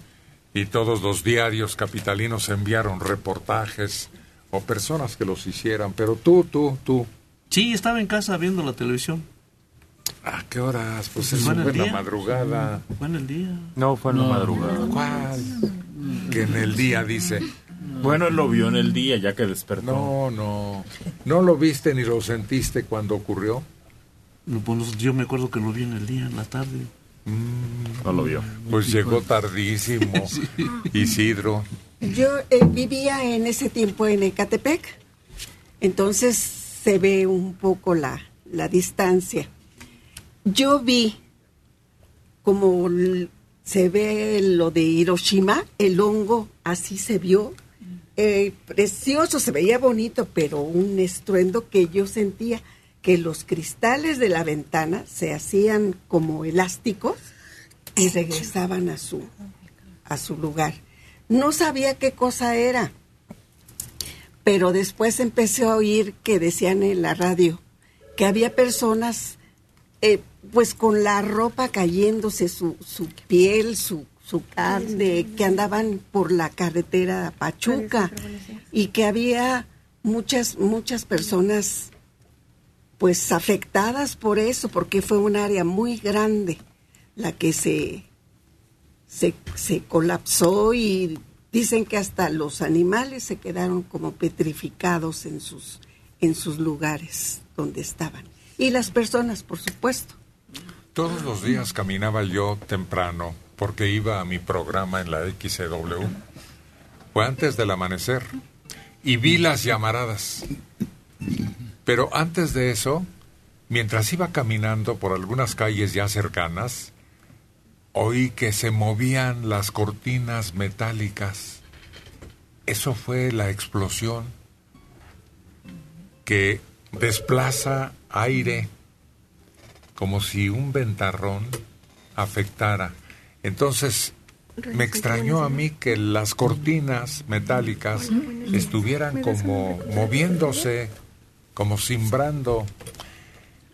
y todos los diarios capitalinos enviaron reportajes o personas que los hicieran, pero tú, tú, tú. Sí, estaba en casa viendo la televisión. ¿A qué horas? Pues es Fue en el fue en la madrugada. Fue en el día. No, fue en la No. madrugada. ¿Cuál? Que en el día dice. Bueno, él lo vio en el día ya que despertó. No, no. ¿No lo viste ni lo sentiste cuando ocurrió? No, pues, yo me acuerdo que lo vi en el día, en la tarde. No lo vio. Pues llegó tardísimo. Isidro. Yo eh, vivía en ese tiempo en Ecatepec, entonces se ve un poco la, la distancia. Yo vi como se ve lo de Hiroshima, el hongo, así se vio. Eh, precioso, se veía bonito, pero un estruendo que yo sentía que los cristales de la ventana se hacían como elásticos y regresaban a su, a su lugar. No sabía qué cosa era, pero después empecé a oír que decían en la radio que había personas eh, pues con la ropa cayéndose, su, su piel, su, su carne, que andaban por la carretera a Pachuca y que había muchas, muchas personas pues afectadas por eso, porque fue un área muy grande la que se, se, se colapsó y dicen que hasta los animales se quedaron como petrificados en sus, en sus lugares donde estaban. Y las personas, por supuesto. Todos los días caminaba yo temprano porque iba a mi programa en la XCW. Fue antes del amanecer y vi las llamaradas. Pero antes de eso, mientras iba caminando por algunas calles ya cercanas, oí que se movían las cortinas metálicas. Eso fue la explosión que desplaza aire como si un ventarrón afectara. Entonces, me extrañó a mí que las cortinas metálicas estuvieran como moviéndose, como simbrando.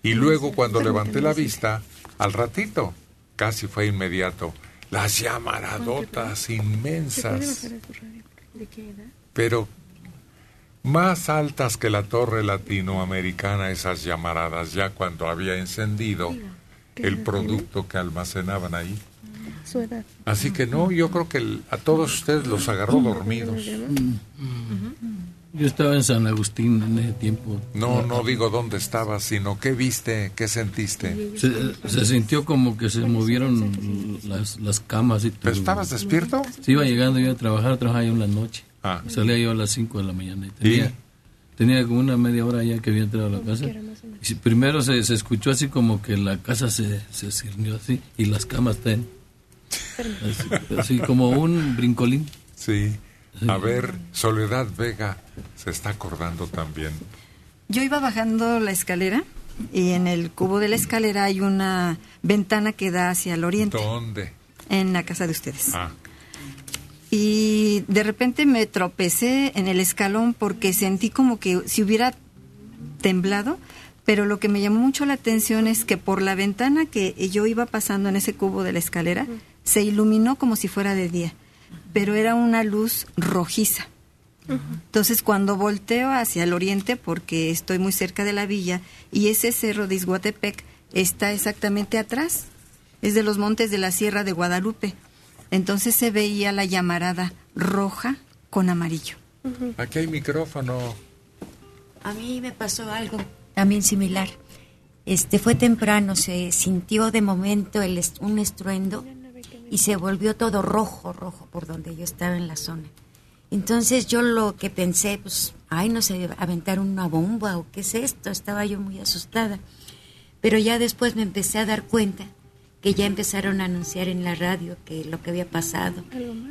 Y luego cuando levanté la vista, al ratito, casi fue inmediato, las llamaradotas inmensas, pero más altas que la torre latinoamericana esas llamaradas, ya cuando había encendido el producto que almacenaban ahí. Su edad. Así que no, yo creo que el- a todos ustedes los agarró dormidos. Yo estaba en San Agustín en ese tiempo. No, no digo dónde estabas, sino qué viste, qué sentiste. Se, se sintió como que se movieron las, las camas y todo. ¿Pero estabas despierto? Sí, iba llegando yo a trabajar, trabajaba yo en la noche. Ah. Salía yo a las 5 de la mañana. Y tenía, tenía como una media hora ya que había entrado a la casa. Y primero se, se escuchó así como que la casa se, se cirnió así y las camas están así, así como un brincolín. Sí. A ver, Soledad Vega se está acordando también. Yo iba bajando la escalera y en el cubo de la escalera hay una ventana que da hacia el oriente, ¿Dónde? en la casa de ustedes. Ah, Y de repente me tropecé en el escalón porque sentí como que si hubiera temblado, pero lo que me llamó mucho la atención es que por la ventana que yo iba pasando en ese cubo de la escalera, se iluminó como si fuera de día, pero era una luz rojiza. Entonces cuando volteo hacia el oriente, porque estoy muy cerca de la villa, y ese cerro de Izguatepec está exactamente atrás, es de los montes de la Sierra de Guadalupe. Entonces se veía la llamarada roja con amarillo. aquí hay micrófono. A mí me pasó algo también similar. Este fue temprano, se sintió de momento el est- un estruendo y se volvió todo rojo, rojo por donde yo estaba en la zona. Entonces yo lo que pensé, pues, ay, no sé, aventar una bomba o qué es esto, estaba yo muy asustada. Pero ya después me empecé a dar cuenta que ya empezaron a anunciar en la radio que lo que había pasado.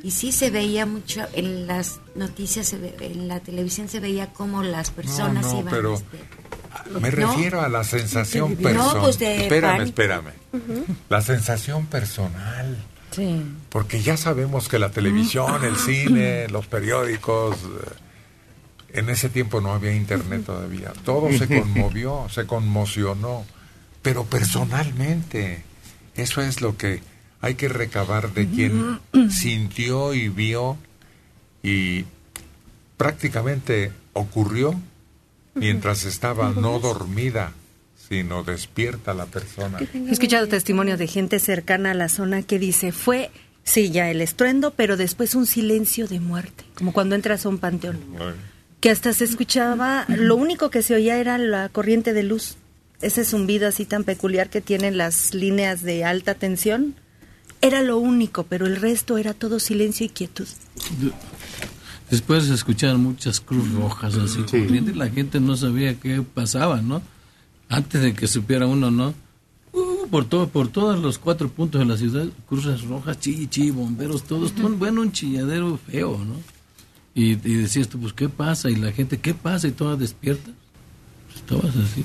Y sí se veía mucho en las noticias, se ve- en la televisión se veía como las personas no, iban. pero este, me No. refiero a la sensación No, personal. pues espérame, pánico. espérame. La sensación personal. Sí. Porque ya sabemos que la televisión, el cine, los periódicos, eh, en ese tiempo no había internet todavía. Todo se conmovió, se conmocionó, pero personalmente. Eso es lo que hay que recabar de quien sintió y vio y prácticamente ocurrió mientras estaba no dormida, sino despierta la persona. He escuchado testimonio de gente cercana a la zona que dice, fue, sí, ya el estruendo, pero después un silencio de muerte, como cuando entras a un panteón. Que hasta se escuchaba, lo único que se oía era la corriente de luz. Ese zumbido así tan peculiar que tienen las líneas de alta tensión. Era lo único, pero el resto era todo silencio y quietud. Después se escuchaban muchas cruz rojas así corriendo y la gente no sabía qué pasaba, ¿no? Antes de que supiera uno, ¿no? Uh, por todo, por todos los cuatro puntos de la ciudad, cruces rojas, chi, chi, bomberos, todos, todo, bueno, un chilladero feo, ¿no? Y, y decías tú, pues, ¿qué pasa? Y la gente, ¿qué pasa? Y toda despierta. Pues, estabas así.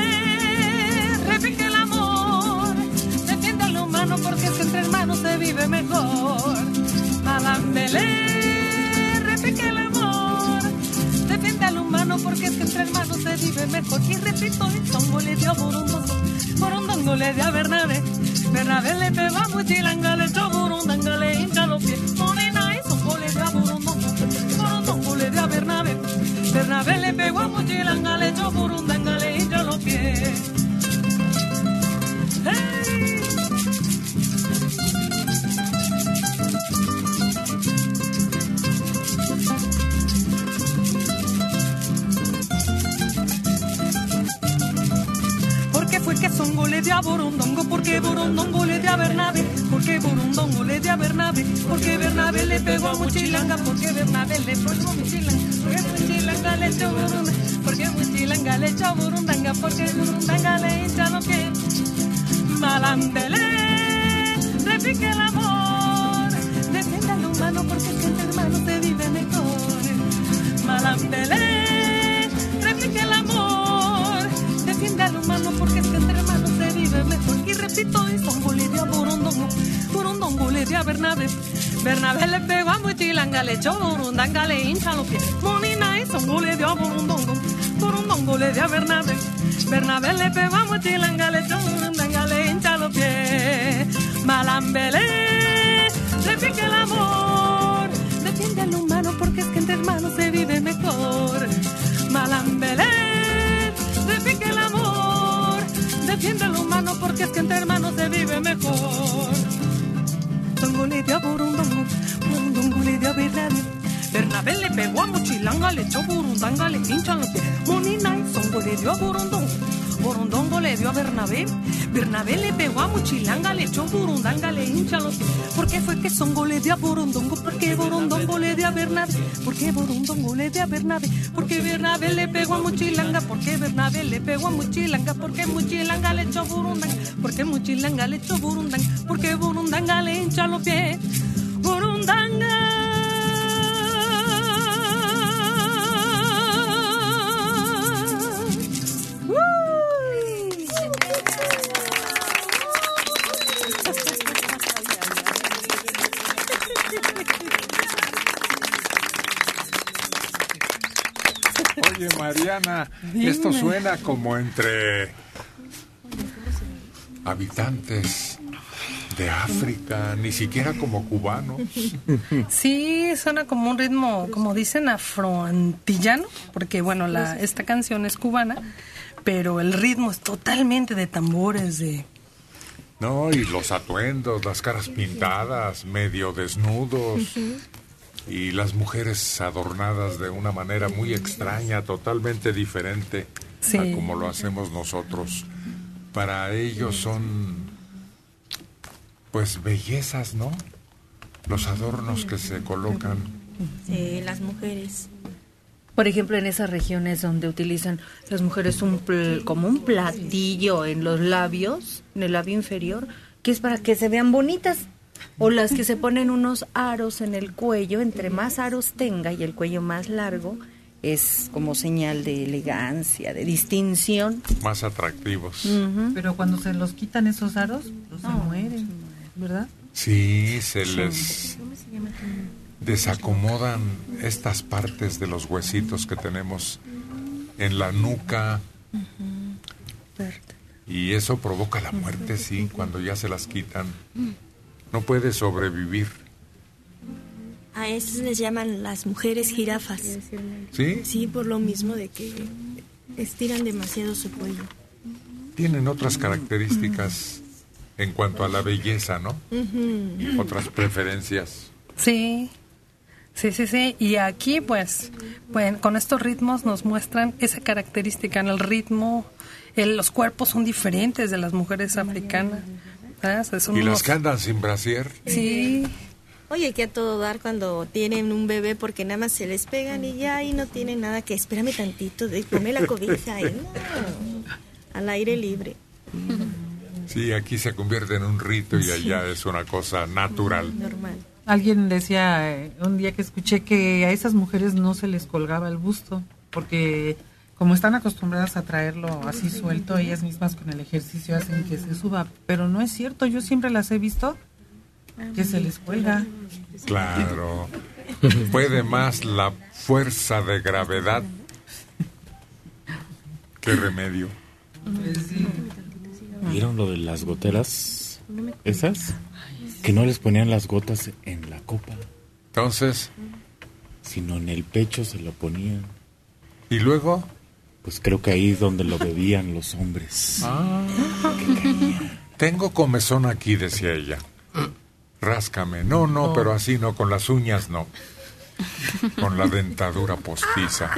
Malambelé, repique el amor, defiende al humano porque es que entre hermanos se vive mejor. Y repito, el tongo le dio a Burundongo le a Bernabé, Bernabé le pegó a Muchilanga, le echó Burundanga, le hincha los pies. Morena y Songo le dio a Burundongo, Burundongo le a Bernabé, Bernabé le pegó a Muchilanga, le echó Burundanga, le hincha los pies. ¡Hey! Le dio a Borondongo? ¿Por qué Borondongo le dio a Bernabé? ¿Por qué Borondongo le dio a Bernabé? ¿Por qué Bernabé le pegó a Muchilanga? ¿Por qué Bernabé le pegó a Muchilanga? ¿Por qué Muchilanga le echó Burundanga? ¿Por qué Muchilanga le echó Burundanga? ¿Por qué Burundanga le hincha los pies? Malambelé, repique el amor, defiende al humano porque es que entre hermanos se vive mejor. Malambelé, Y repito, y Songo le dio a Burundongo, Burundongo le dio a Bernabé. Bernabé le pegó a Muchilanga, le echó Burundanga, le hincha los pies. Monina y Songo le dio a Burundongo, Burundongo le dio a Bernabé. Bernabé le pegó a Muchilanga, le echó Burundanga, le hincha los pies. Malambelé, repique el amor, defiende al humano porque es que entre hermanos se vive porque es que entre hermanos se vive mejor. Tongo le dio a Burundongo, Burundongo le dio a Bernabé. Le pegó a Mochilanga, le echó Burundanga, le hinchan los pies. Monina y Songo le dio a Burundongo, Burundongo le dio a Bernabé. Bernabé le pegó a Mochilanga, le echó Burundanga, le hinchan los pies. ¿Por qué fue que Songo le dio a Burundongo? ¿Por qué Burundongo le dio a Bernabé? ¿Por qué Burundongo le dio a Bernabé? ¿Por qué Bernabé le pegó a Mochilanga? ¿Por qué Bernabé le pegó a Mochilanga? ¿Por qué Mochilanga le echó Burundanga? ¿Por qué Mochilanga le echó Burundanga? ¿Por qué Burundanga le hincha los pies? Suena como entre habitantes de África, ni siquiera como cubanos. Sí, suena como un ritmo, como dicen, afroantillano, porque bueno, la, esta canción es cubana, pero el ritmo es totalmente de tambores, de... No, y los atuendos, las caras pintadas, medio desnudos, y las mujeres adornadas de una manera muy extraña, totalmente diferente Sí. a como lo hacemos nosotros. Para ellos son, pues, bellezas, ¿no? Los adornos que se colocan. Sí, las mujeres. Por ejemplo, en esas regiones donde utilizan las mujeres un pl- como un platillo en los labios, en el labio inferior, que es para que se vean bonitas. O las que se ponen unos aros en el cuello, entre más aros tenga y el cuello más largo, es como señal de elegancia, de distinción. Más atractivos. Pero cuando se los quitan esos aros, pues se mueren, ¿verdad? Sí, se les desacomodan estas partes de los huesitos que tenemos en la nuca y eso provoca la muerte, sí, cuando ya se las quitan. No puede sobrevivir. A esas les llaman las mujeres jirafas. ¿Sí? Sí, por lo mismo de que estiran demasiado su cuello. Tienen otras características en cuanto a la belleza, ¿no? Otras preferencias. Sí, sí, sí, sí. Y aquí, pues, bueno, con estos ritmos nos muestran esa característica en el ritmo. el- los cuerpos son diferentes de las mujeres africanas. ¿sabes? Son Y las unos- andan sin brasier. Sí. Oye, que a todo dar cuando tienen un bebé porque nada más se les pegan y ya ahí no tienen nada que espérame tantito, de ponme la cobija y no, al aire libre. Sí, aquí se convierte en un rito y allá es una cosa natural. Normal. Alguien decía eh, un día que escuché que a esas mujeres no se les colgaba el busto, porque como están acostumbradas a traerlo así suelto, ellas mismas con el ejercicio hacen que se suba. Pero no es cierto, yo siempre las he visto que se les cuelga. Claro. Puede más la fuerza de gravedad que remedio. ¿Vieron lo de las goteras? ¿Esas? Que no les ponían las gotas en la copa. Entonces. Sino en el pecho se lo ponían. ¿Y luego? Pues creo que ahí es donde lo bebían los hombres. Ah. Tengo comezón aquí, decía ella. Ráscame. No, no, pero así no, con las uñas no. Con la dentadura postiza.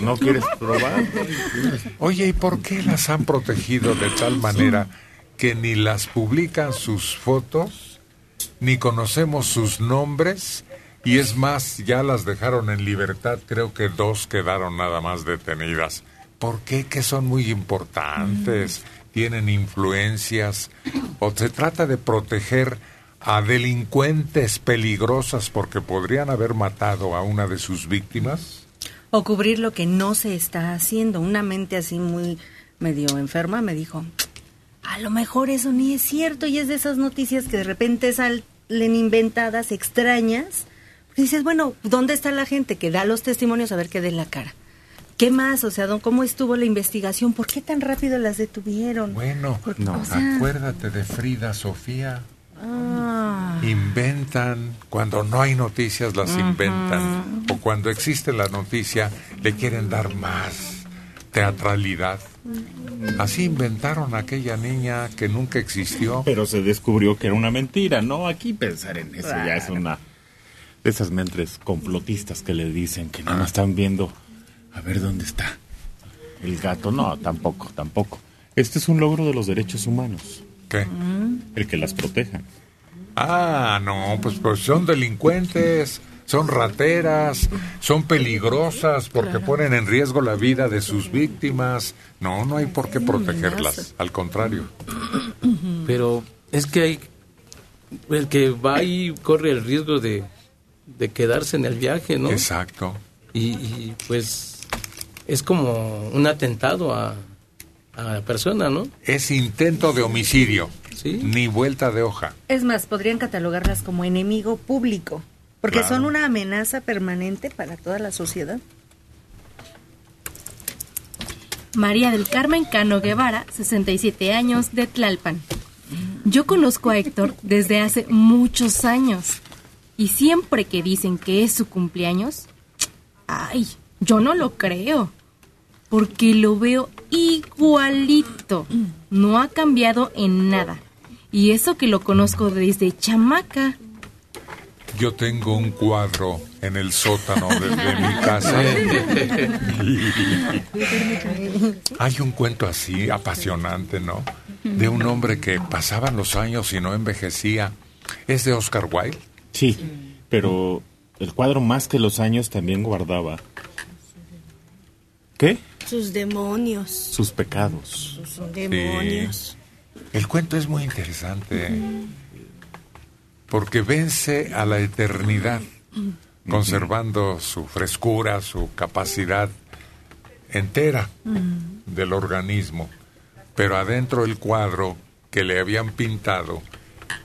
¿No quieres probar? Oye, ¿y por qué las han protegido de tal manera que ni las publican sus fotos, ni conocemos sus nombres? Y es más, ya las dejaron en libertad, creo que dos quedaron nada más detenidas. ¿Por qué? Que son muy importantes, tienen influencias, o se trata de proteger a delincuentes peligrosas porque podrían haber matado a una de sus víctimas. O cubrir lo que no se está haciendo. Una mente así muy medio enferma me dijo, a lo mejor eso ni es cierto y es de esas noticias que de repente salen inventadas, extrañas. Dices, bueno, ¿dónde está la gente que da los testimonios a ver qué dé la cara? ¿Qué más? O sea, don, ¿cómo estuvo la investigación? ¿Por qué tan rápido las detuvieron? Bueno, no. o sea- acuérdate de Frida Sofía. Ah. Inventan, cuando no hay noticias las inventan, o cuando existe la noticia le quieren dar más teatralidad. Así inventaron a aquella niña que nunca existió. Pero se descubrió que era una mentira, ¿no? Aquí pensar en eso ya es una de esas mentes complotistas que le dicen que nada más están viendo a ver dónde está el gato. No, tampoco, tampoco. Este es un logro de los derechos humanos. ¿Qué? El que las protejan. Ah, no, pues, pues son delincuentes, son rateras, son peligrosas porque ponen en riesgo la vida de sus víctimas. No, no hay por qué protegerlas, al contrario. Pero es que hay el que va ahí corre el riesgo de, de quedarse en el viaje, ¿no? Exacto. Y, y, pues es como un atentado a, a la persona, ¿no? Es intento de homicidio, Sí. ni vuelta de hoja. Es más, podrían catalogarlas como enemigo público, porque Claro. son una amenaza permanente para toda la sociedad. María del Carmen Cano Guevara, 67 años, de Tlalpan. Yo conozco a Héctor desde hace muchos años y siempre que dicen que es su cumpleaños, ay, yo no lo creo, porque lo veo igualito, no ha cambiado en nada. Y eso que lo conozco desde chamaca. Yo tengo un cuadro en el sótano de, de mi casa. Hay un cuento así apasionante, ¿no? De un hombre que pasaban los años y no envejecía. ¿Es de Oscar Wilde? Sí, pero el cuadro más que los años también guardaba. ¿Qué? Sus demonios. Sus pecados. Sus demonios. El cuento es muy interesante porque vence a la eternidad, conservando su frescura, su capacidad entera del organismo. Pero adentro el cuadro que le habían pintado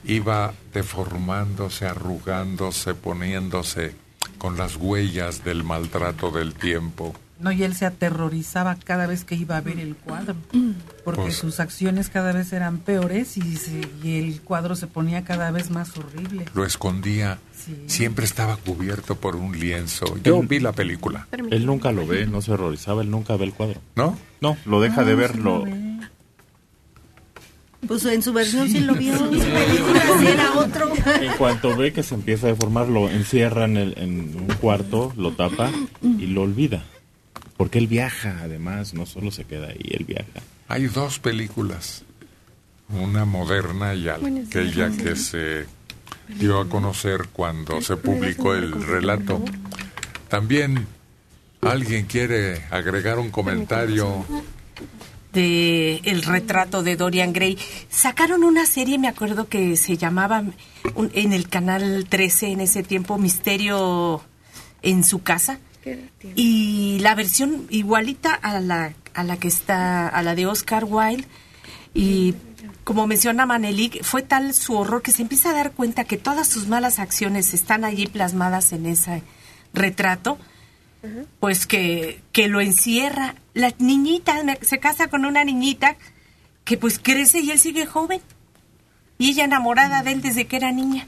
iba deformándose, arrugándose, poniéndose con las huellas del maltrato del tiempo. No, y él se aterrorizaba cada vez que iba a ver el cuadro, porque Pues- sus acciones cada vez eran peores y, se- y el cuadro se ponía cada vez más horrible. Lo escondía, siempre estaba cubierto por un lienzo. Yo vi la película. Él nunca lo ve, no se horrorizaba, él nunca ve el cuadro. ¿No? No, lo deja de verlo. Pues en su versión sí lo vio, en su película sí era otro. En cuanto ve que se empieza a deformar, lo encierra en, el- en un cuarto, lo tapa y lo olvida. Porque él viaja, además, no solo se queda ahí, él viaja. Hay dos películas, una moderna y aquella que se dio a conocer cuando se publicó el relato. También alguien quiere agregar un comentario. de el retrato de Dorian Gray. Sacaron una serie, me acuerdo que se llamaba un- en el canal 13 en ese tiempo Misterio en su casa y la versión igualita a la a la que está a la de Oscar Wilde y como menciona Manelik, fue tal su horror que se empieza a dar cuenta que todas sus malas acciones están allí plasmadas en ese retrato pues que, que lo encierra. La niñita se casa con una niñita que pues crece y él sigue joven. Y ella enamorada de él desde que era niña.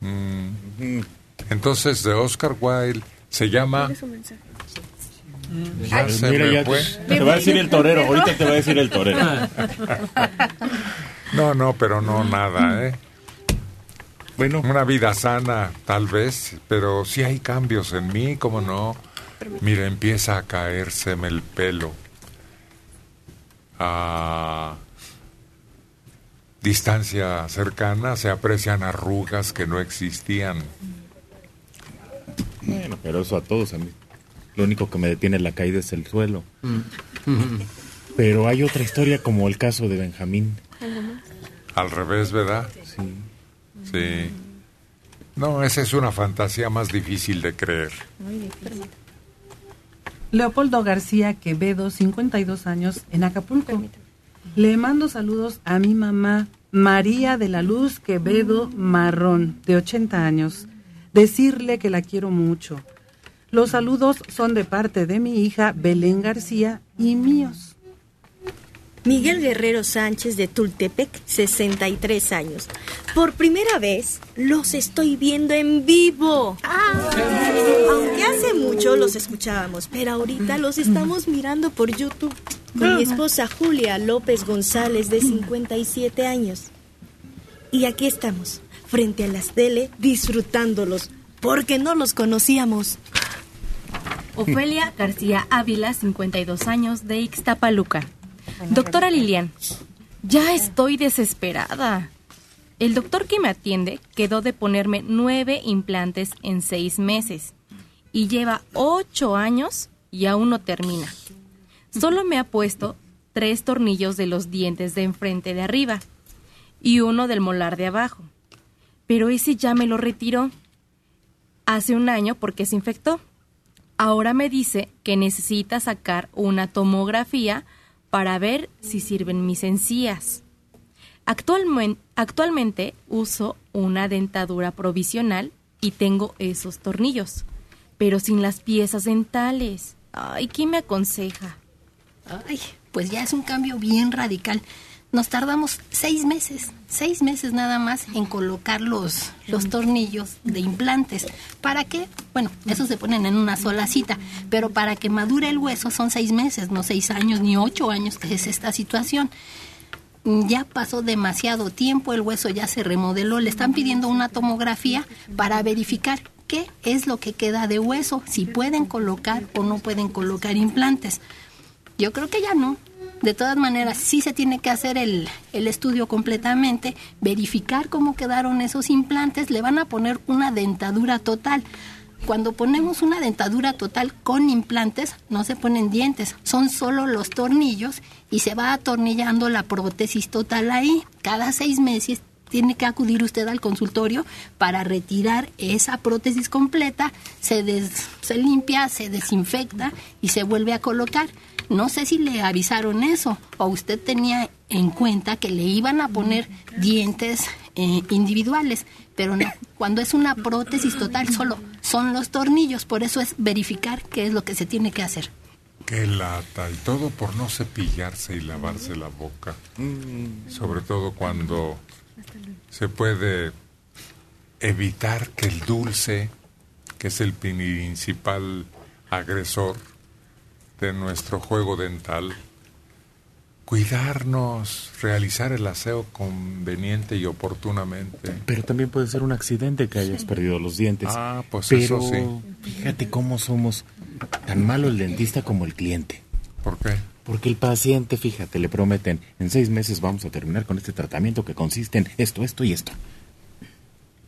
Mm. Entonces, de Oscar Wilde se llama... Ya se Mira, me ya fue. te, te va a decir el torero, ahorita te va a decir el torero. No, no, pero no nada, ¿eh? Bueno. Una vida sana, tal vez, pero sí hay cambios en mí, ¿cómo no? Mira, empieza a caérseme el pelo. A distancia cercana se aprecian arrugas que no existían. Bueno, pero eso a todos a mí. Lo único que me detiene en la caída es el suelo. Pero hay otra historia como el caso de Benjamín. Al revés, ¿verdad? Sí. Sí. No, esa es una fantasía más difícil de creer. Leopoldo García Quevedo, 52 años, en Acapulco. Le mando saludos a mi mamá, María de la Luz Quevedo Marrón, de 80 años. Decirle que la quiero mucho. Los saludos son de parte de mi hija Belén García y míos. Miguel Guerrero Sánchez de Tultepec, 63 años. Por primera vez los estoy viendo en vivo. Aunque hace mucho los escuchábamos, pero ahorita los estamos mirando por YouTube con mi esposa Julia López González de 57 años. Y aquí estamos, frente a las tele, disfrutándolos, porque no los conocíamos. Ofelia García Ávila, 52 años, de Ixtapaluca. Doctora Lilian, ya estoy desesperada. El doctor que me atiende quedó de ponerme nueve implantes en seis meses y lleva ocho años y aún no termina. Solo me ha puesto tres tornillos de los dientes de enfrente de arriba y uno del molar de abajo. Pero ese ya me lo retiró hace un año porque se infectó. Ahora me dice que necesita sacar una tomografía para ver si sirven mis encías. Actualmen- actualmente uso una dentadura provisional y tengo esos tornillos, pero sin las piezas dentales. Ay, ¿quién me aconseja? Ay, pues ya es un cambio bien radical. Nos tardamos seis meses, seis meses nada más en colocar los, los tornillos de implantes. ¿Para qué? Bueno, esos se ponen en una sola cita, pero para que madure el hueso son seis meses, no seis años ni ocho años, que es esta situación. Ya pasó demasiado tiempo, el hueso ya se remodeló, le están pidiendo una tomografía para verificar qué es lo que queda de hueso, si pueden colocar o no pueden colocar implantes. Yo creo que ya no. De todas maneras, sí se tiene que hacer el, el estudio completamente, verificar cómo quedaron esos implantes, le van a poner una dentadura total. Cuando ponemos una dentadura total con implantes, no se ponen dientes, son solo los tornillos y se va atornillando la prótesis total ahí. Cada seis meses tiene que acudir usted al consultorio para retirar esa prótesis completa, se, des- se limpia, se desinfecta y se vuelve a colocar. No sé si le avisaron eso o usted tenía en cuenta que le iban a poner dientes eh, individuales, pero no. Cuando es una prótesis total, solo son los tornillos, por eso es verificar qué es lo que se tiene que hacer. Qué lata, y todo por no cepillarse y lavarse la boca. Sobre todo cuando se puede evitar que el dulce, que es el principal agresor de nuestro juego dental, cuidarnos, realizar el aseo conveniente y oportunamente. Pero también puede ser un accidente que hayas perdido los dientes. Ah, pues Pero eso sí. fíjate cómo somos tan malo el dentista como el cliente. ¿Por qué? Porque el paciente, fíjate, le prometen, en seis meses vamos a terminar con este tratamiento que consiste en esto, esto y esto.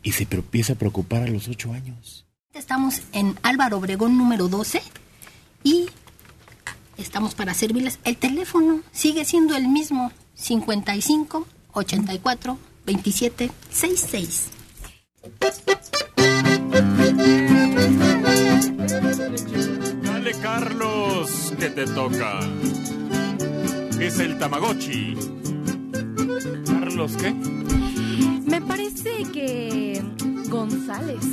Y se empieza a preocupar a los ocho años. Estamos en Álvaro Obregón número 12 y estamos para servirles. El teléfono sigue siendo el mismo, 55 84 27 66. Dale, Carlos, que te toca. Es el Tamagotchi. ¿Carlos qué? Me parece que González.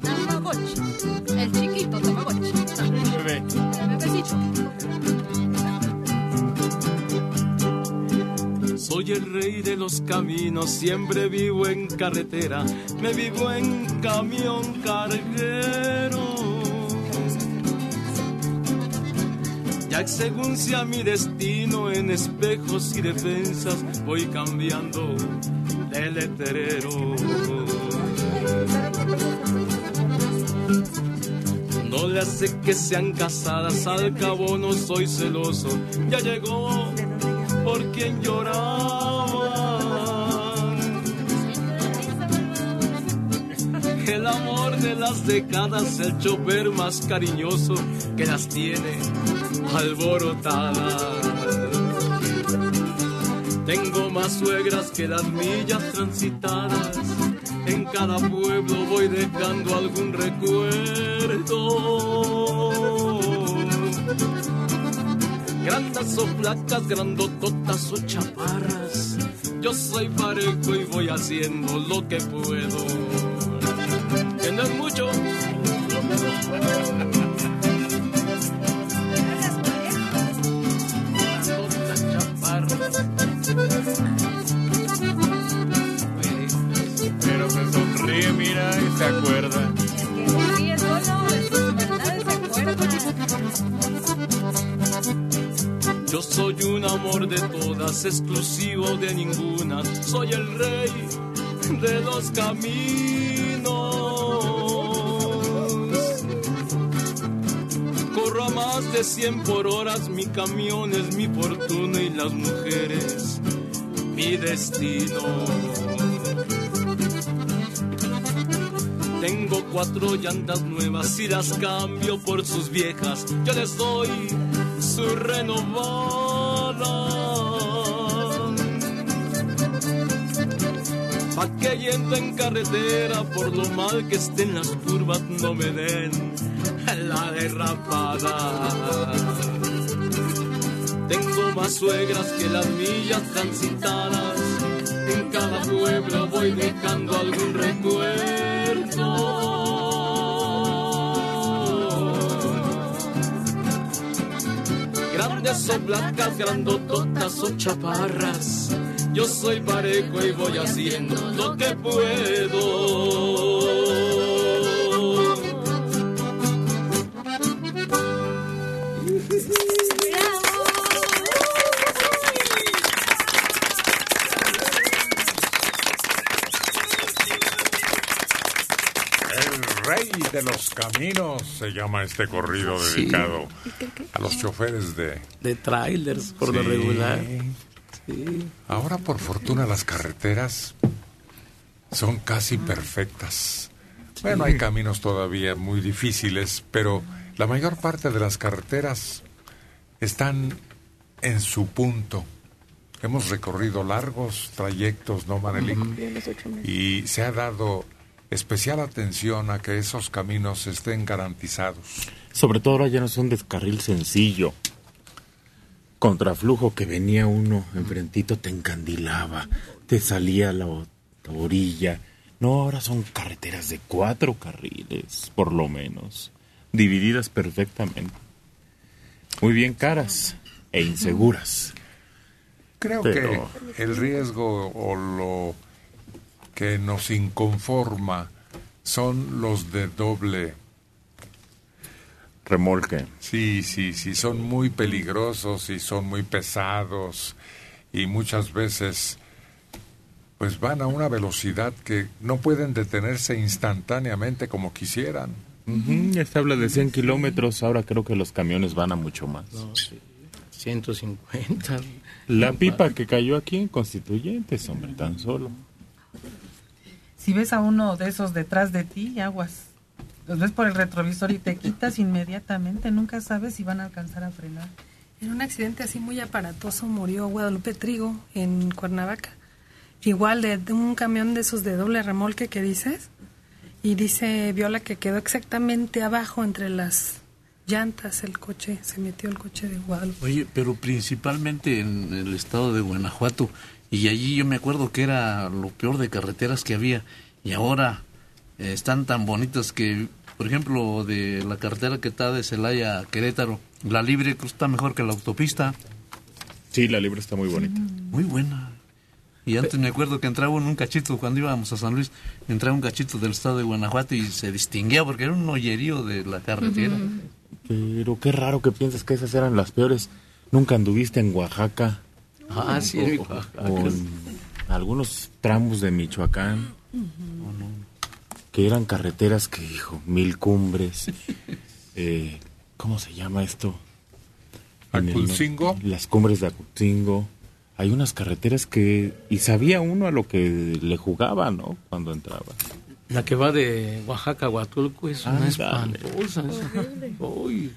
Tamagotchi. El chiquito Tamagotchi. Bebé. Soy el rey de los caminos, siempre vivo en carretera, me vivo en camión carguero. Ya según sea mi destino, en espejos y defensas voy cambiando de letrero. No le hace que sean casadas, al cabo no soy celoso. Ya llegó por quien lloraba. El amor de las décadas, el chofer más cariñoso que las tiene alborotadas. Tengo más suegras que las millas transitadas. En cada pueblo voy dejando algún recuerdo. Grandes o flacas, grandototas o chaparras. Yo soy parejo y voy haciendo lo que puedo. Que no mucho. Yo soy un amor de todas, exclusivo de ninguna. Soy el rey de los caminos. Corro a más de 100 por horas, mi camión es mi fortuna y las mujeres mi destino. Tengo cuatro llantas nuevas y las cambio por sus viejas. Yo les doy su renovada. Pa' que yendo en carretera, por lo mal que estén las curvas, no me den la derrapada. Tengo más suegras que las millas transitadas. En cada pueblo voy dejando algún recuerdo. Grandes o blancas, grandototas o chaparras. Yo soy parejo y voy haciendo lo que puedo. Rey de los caminos se llama este corrido Sí. dedicado a los choferes de... De trailers, por lo regular. Sí. Ahora, por fortuna, las carreteras son casi perfectas. Bueno, hay caminos todavía muy difíciles, pero la mayor parte de las carreteras están en su punto. Hemos recorrido largos trayectos, ¿no, Manelik? Y se ha dado especial atención a que esos caminos estén garantizados. Sobre todo ahora ya no es un descarril sencillo. Contraflujo que venía uno enfrentito te encandilaba, te salía a la orilla. No, ahora son carreteras de cuatro carriles, por lo menos, divididas perfectamente. Muy bien caras e inseguras. Creo Pero- que el riesgo o lo que nos inconforma son los de doble remolque. Sí, sí, sí, son muy peligrosos y son muy pesados y muchas veces pues van a una velocidad que no pueden detenerse instantáneamente como quisieran. Ujú, ya se habla de 100 kilómetros, ahora creo que los camiones van a mucho más. No, sí. 150. La pipa que cayó aquí en Constituyentes, hombre, tan solo. Si ves a uno de esos detrás de ti, aguas. Los ves por el retrovisor y te quitas inmediatamente. Nunca sabes si van a alcanzar a frenar. En un accidente así muy aparatoso murió Guadalupe Trigo en Cuernavaca. Igual de, de un camión de esos de doble remolque que dices. Y dice Viola que quedó exactamente abajo entre las llantas el coche. Se metió el coche de Guadalupe. Oye, pero principalmente en el estado de Guanajuato. Y allí yo me acuerdo que era lo peor de carreteras que había. Y ahora eh, están tan bonitas que, por ejemplo, de la carretera que está de Celaya a Querétaro, la libre está mejor que la autopista. Sí, la libre está muy bonita. Muy buena. Y antes me acuerdo que entraba en un cachito, cuando íbamos a San Luis, entraba un cachito del estado de Guanajuato y se distinguía porque era un hoyerío de la carretera. Pero qué raro que piensas que esas eran las peores. Nunca anduviste en Oaxaca. Ah, sí, en O- Oaxaca. o en algunos tramos de Michoacán. Que eran carreteras que, hijo, mil cumbres. Eh, ¿Cómo se llama esto? El- ¿Aculcingo? Las cumbres de Aculcingo. Hay unas carreteras que... Y sabía uno a lo que le jugaba, ¿no? Cuando entraba. La que va de Oaxaca a Huatulco es una espantosa. esa. Uy.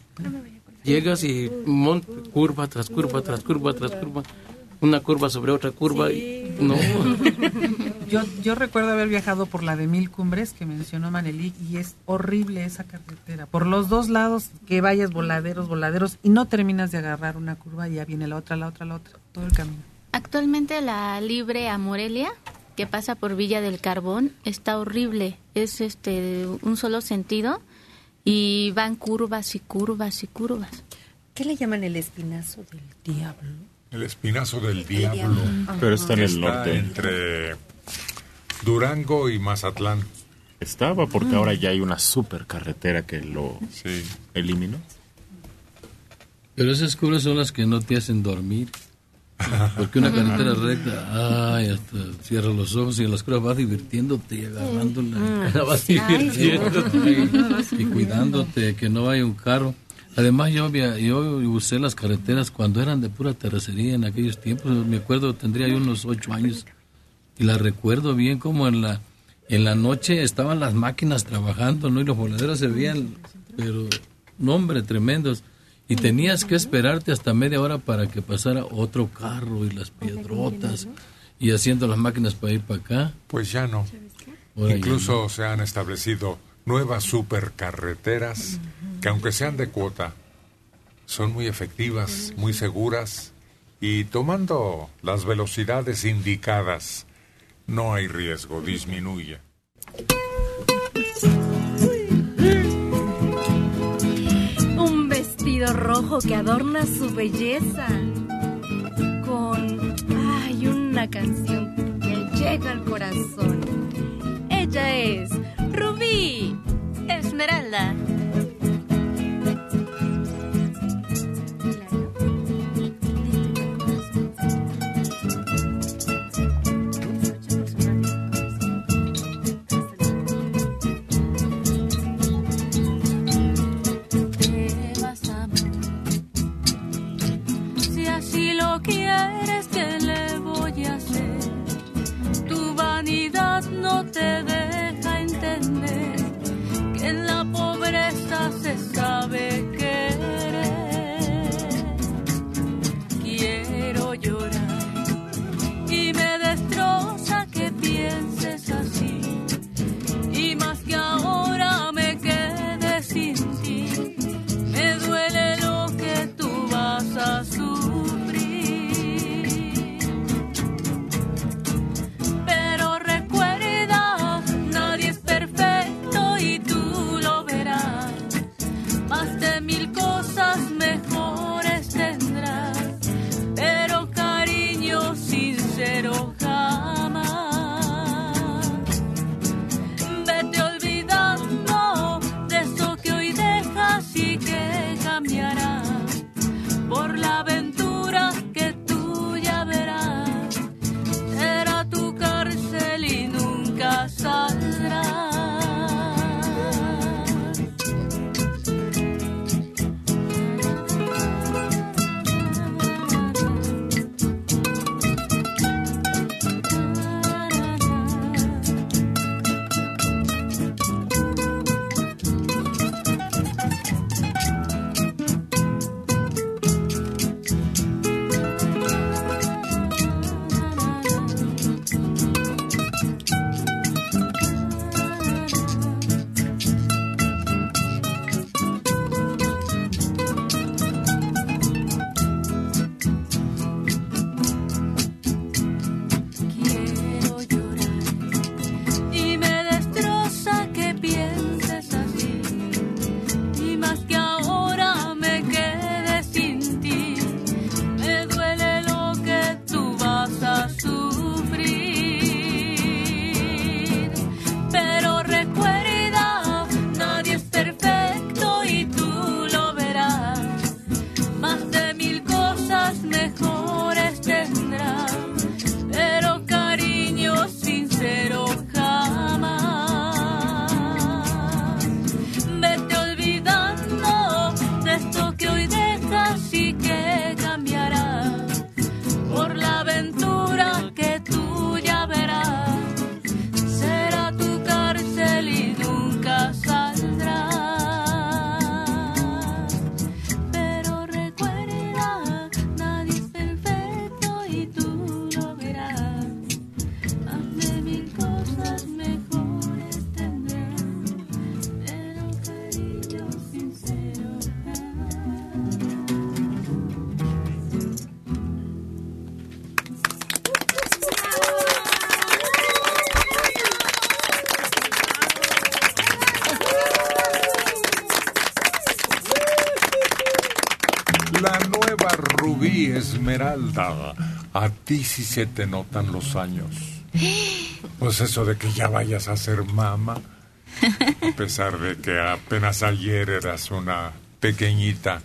Llegas y mon- curva tras curva, tras curva, tras curva. Una curva sobre otra curva y no. Yo, yo recuerdo haber viajado por la de Mil Cumbres que mencionó Manelik y es horrible esa carretera. Por los dos lados que vayas voladeros, voladeros y no terminas de agarrar una curva y ya viene la otra, la otra, la otra, todo el camino. Actualmente la libre a Morelia, que pasa por Villa del Carbón, está horrible. Es este un solo sentido y van curvas y curvas y curvas. ¿Qué le llaman el espinazo del diablo? El espinazo del diablo. Pero está en el norte. Entre Durango y Mazatlán. Estaba porque ahora ya hay una super carretera que lo eliminó. Pero esas curvas son las que no te hacen dormir. Porque una carretera recta, ay, hasta cierras los ojos y en las curvas vas divirtiéndote y agarrándola. Mm. Vas divirtiéndote sí. y cuidándote que no vaya un carro. Además, yo, yo usé las carreteras cuando eran de pura terracería en aquellos tiempos. Me acuerdo, tendría yo unos ocho años. Y la recuerdo bien como en la, en la noche estaban las máquinas trabajando, ¿no? Y los voladeros se veían, pero, no, hombre, tremendos. Y tenías que esperarte hasta media hora para que pasara otro carro y las piedrotas y haciendo las máquinas para ir para acá. Pues ya no. Ahora ya Incluso se han establecido nuevas supercarreteras que aunque sean de cuota, son muy efectivas, muy seguras y tomando las velocidades indicadas, no hay riesgo, disminuye. Un vestido rojo que adorna su belleza. Con. Ay, una canción que llega al corazón. Ella es Rubí Esmeralda. Esmeralda. A ti sí se te notan los años. Pues eso de que ya vayas a ser mamá. A pesar de que apenas ayer eras una pequeñita,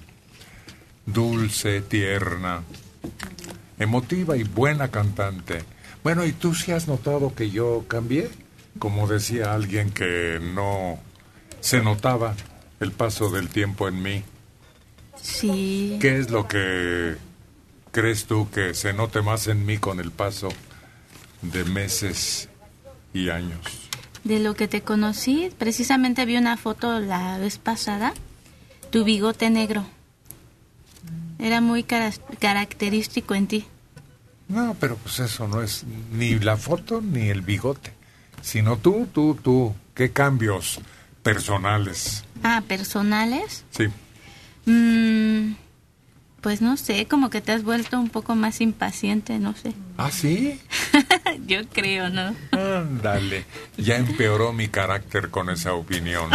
dulce, tierna, emotiva y buena cantante. Bueno, ¿y tú sí has notado que yo cambié? Como decía alguien que no se notaba el paso del tiempo en mí. Sí. ¿Qué es lo que crees tú que se note más en mí con el paso de meses y años? De lo que te conocí, precisamente vi una foto la vez pasada, tu bigote negro. Era muy cara- característico en ti. No, pero pues eso no es ni la foto ni el bigote, sino tú, tú, tú. ¿Qué cambios personales? Ah, personales. Sí. Mm, pues no sé, como que te has vuelto un poco más impaciente, no sé. ¿Ah, sí? Yo creo, ¿no? Ándale, ya empeoró mi carácter con esa opinión.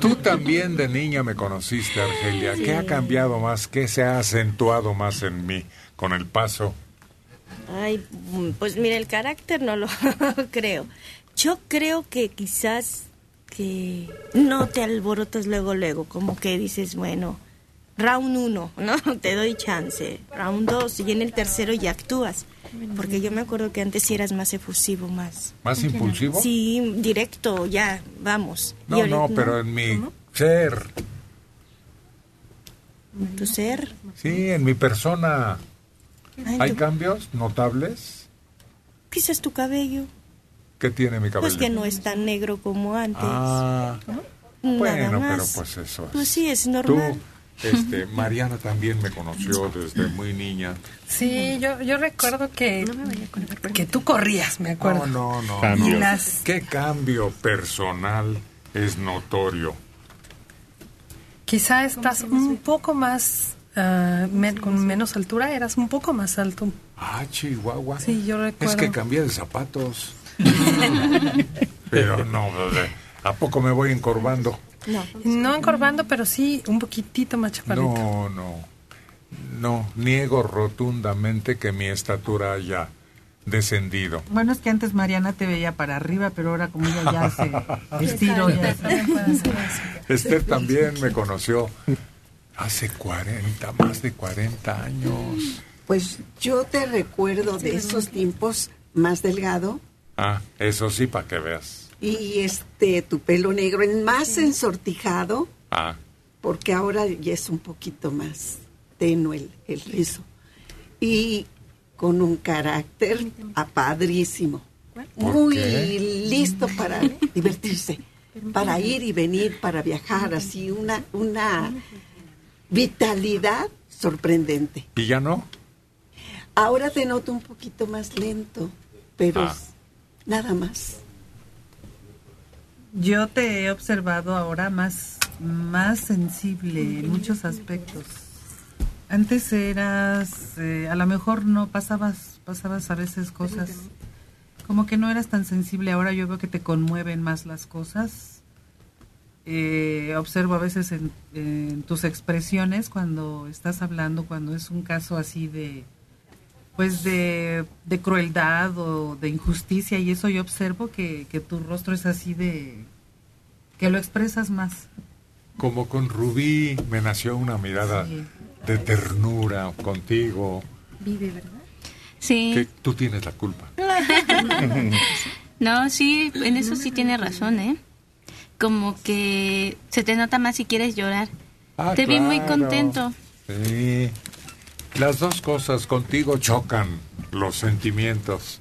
Tú también de niña me conociste, Argelia. ¿Qué ha cambiado más? ¿Qué se ha acentuado más en mí con el paso? Ay, mm, pues mira, el carácter no lo creo. Yo creo que quizás que no te alborotas luego, luego, como que dices, bueno, round uno, ¿no? Te doy chance. Round dos, y en el tercero ya actúas. Porque yo me acuerdo que antes sí eras más efusivo, más. ¿Más impulsivo? Sí, directo, ya, vamos. No, ahorita- no, pero en mi ser. ¿Tu ser? Sí, en mi persona. Ay, ¿Hay cambios notables? Quizás tu cabello. ¿Qué tiene mi cabello? Pues que no es tan negro como antes. Ah, Nada bueno, más. pero pues eso es. Pues sí, es normal. Tú, este, Mariana también me conoció desde muy niña. Sí, yo, yo recuerdo que, que tú corrías, me acuerdo. No, no, no. Las- ¿Qué cambio personal es notorio? Quizá estás un poco más, ah, men- con menos altura, eras un poco más alto. Ah, Chihuahua. Sí, yo recuerdo. Es que cambié de zapatos. Pero no. ¿a poco me voy encorvando? No. No encorvando, pero sí un poquitito más chaparrito. No, no. No, niego rotundamente que mi estatura haya descendido. Bueno, es que antes Mariana te veía para arriba, pero ahora como ella ya se estiró, ya Esther también me conoció hace 40, más de 40 años. Pues yo te recuerdo de esos tiempos más delgado Ah, eso sí, para que veas. Y este tu pelo negro en más ensortijado, Ah, porque ahora ya es un poquito más tenue el, el rizo. Y con un carácter apadrísimo. ¿Por Muy qué? listo para divertirse, para ir y venir, para viajar, así una, una vitalidad sorprendente. ¿y ya no? Ahora te noto un poquito más lento, pero Ah. nada más. Yo te he observado ahora más, más sensible en muchos aspectos. Antes eras, eh, a lo mejor no pasabas, pasabas a veces cosas, como que no eras tan sensible. Ahora yo veo que te conmueven más las cosas. Eh, observo a veces en, en tus expresiones cuando estás hablando, cuando es un caso así de, pues de, de crueldad o de injusticia y eso yo observo que, que tu rostro es así de que lo expresas más. Como con Rubí me nació una mirada de ternura contigo, Vive, ¿verdad? Sí. que tú tienes la culpa. No, sí, en eso sí tiene razón, ¿eh? Como que se te nota más si quieres llorar. Ah, te vi muy contento. Sí. Las dos cosas contigo chocan los sentimientos.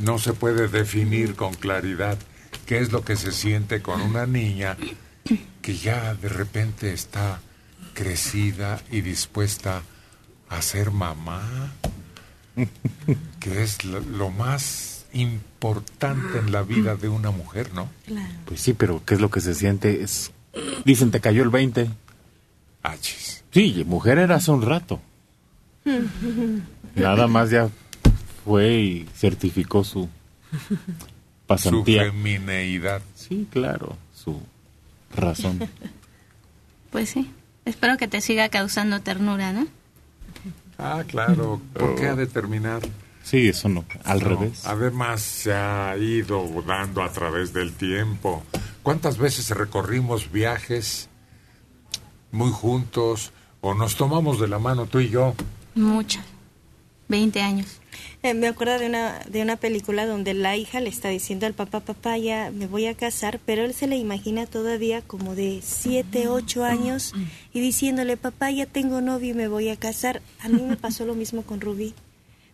No se puede definir con claridad qué es lo que se siente con una niña que ya de repente está crecida y dispuesta a ser mamá, que es lo, lo más importante en la vida de una mujer, ¿no? Pues sí, pero ¿qué es lo que se siente? Es, dicen, te cayó el 20. Achis. Sí, mujer era hace un rato. Nada más ya fue y certificó su Su pasantía. femineidad. Sí, claro, su razón. Pues sí. Espero que te siga causando ternura, ¿no? Ah, claro. ¿Por qué ha de terminar? Sí, eso no, al No, revés. Además, se ha ido dando a través del tiempo. ¿Cuántas veces recorrimos viajes muy juntos o nos tomamos de la mano tú y yo? Muchas. 20 años. Eh, me acuerdo de una, de una película donde la hija le está diciendo al papá, papá, ya me voy a casar, pero él se le imagina todavía como de 7, 8 años y diciéndole, papá, ya tengo novio y me voy a casar. A mí me pasó lo mismo con Rubí.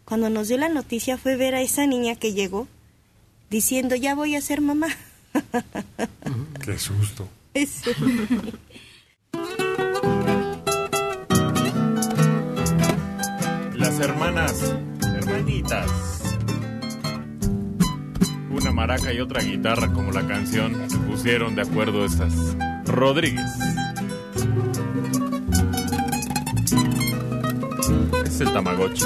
Cuando nos dio la noticia fue ver a esa niña que llegó diciendo, ya voy a ser mamá. Qué susto. Eso. Hermanas, hermanitas. Una maraca y otra guitarra como la canción se pusieron de acuerdo estas. Rodríguez. Es el Tamagotchi.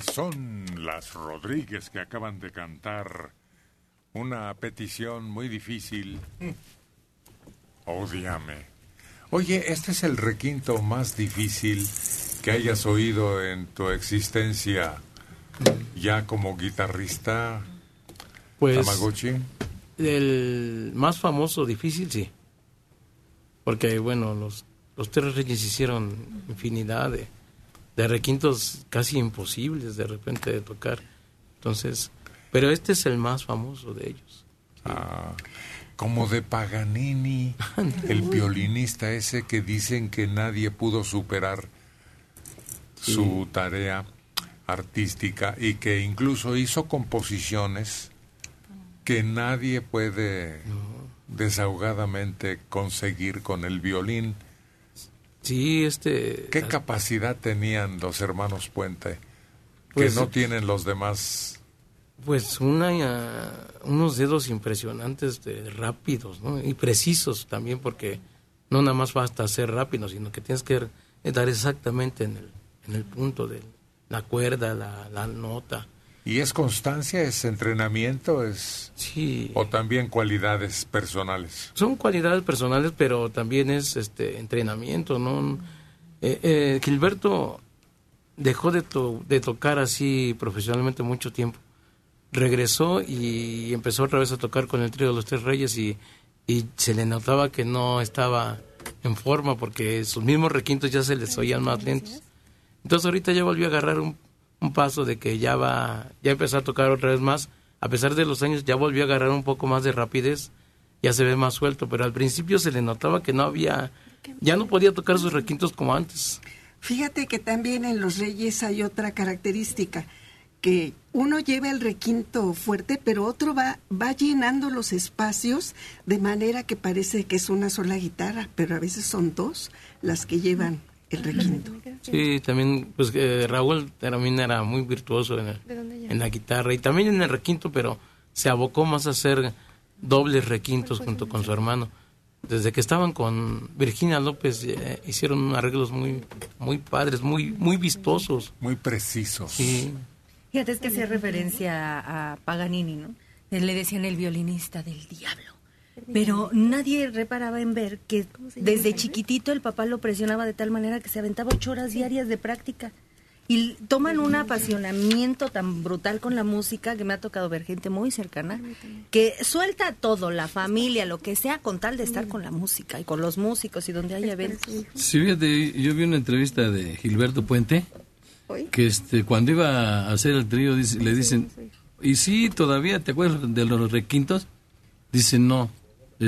Son las Rodríguez que acaban de cantar una petición muy difícil. Odiame. Oye, este es el requinto más difícil que hayas oído en tu existencia ya como guitarrista. Pues Tamagotchi. el más famoso, difícil, sí. Porque, bueno, los, los Tres Reyes hicieron infinidad de, de requintos casi imposibles de repente de tocar. Entonces, pero este es el más famoso de ellos. Ah, como de Paganini, el violinista ese que dicen que nadie pudo superar su tarea artística y que incluso hizo composiciones que nadie puede desahogadamente conseguir con el violín. Sí, este... ¿Qué capacidad tenían los hermanos Puente Pues- que no tienen los demás? Pues una, ah, unos dedos impresionantes, de, rápidos, ¿no? Y precisos también, porque no nada más basta ser rápido, sino que tienes que dar exactamente en el, en el punto de la cuerda, la, la nota. ¿Y es constancia, es entrenamiento, es sí. o también cualidades personales? Son cualidades personales, pero también es este entrenamiento, ¿no? Eh, eh, Gilberto dejó de, to- de tocar así profesionalmente mucho tiempo. Regresó y empezó otra vez a tocar con el trío de los Tres Reyes y, y se le notaba que no estaba en forma porque sus mismos requintos ya se les oían más lentos. Entonces ahorita ya volvió a agarrar un, un paso de que ya va, ya empezó a tocar otra vez más. A pesar de los años ya volvió a agarrar un poco más de rapidez, ya se ve más suelto, pero al principio se le notaba que no había, ya no podía tocar sus requintos como antes. Fíjate que también en los reyes hay otra característica, que uno lleva el requinto fuerte, pero otro va, va llenando los espacios de manera que parece que es una sola guitarra, pero a veces son dos las que llevan el requinto. Sí, también, pues eh, Raúl también era muy virtuoso en, el- en la guitarra y también en el requinto, pero se abocó más a hacer dobles requintos junto con su hermano. Desde que estaban con Virginia López eh, hicieron arreglos muy muy padres, muy muy vistosos. Muy precisos. Sí. Fíjate, es que hacía referencia a, Paganini, ¿no? Él le decían el violinista del diablo. Pero nadie reparaba en ver que desde chiquitito el papá lo presionaba de tal manera que se aventaba ocho horas diarias de práctica. Y toman un apasionamiento tan brutal con la música que me ha tocado ver gente muy cercana que suelta todo, la familia, lo que sea, con tal de estar con la música y con los músicos y donde haya eventos. Sí, fíjate, yo vi una entrevista de Gilberto Puente que este cuando iba a hacer el trío dice- le dicen, ¿y sí todavía te acuerdas de los requintos? Dice, no,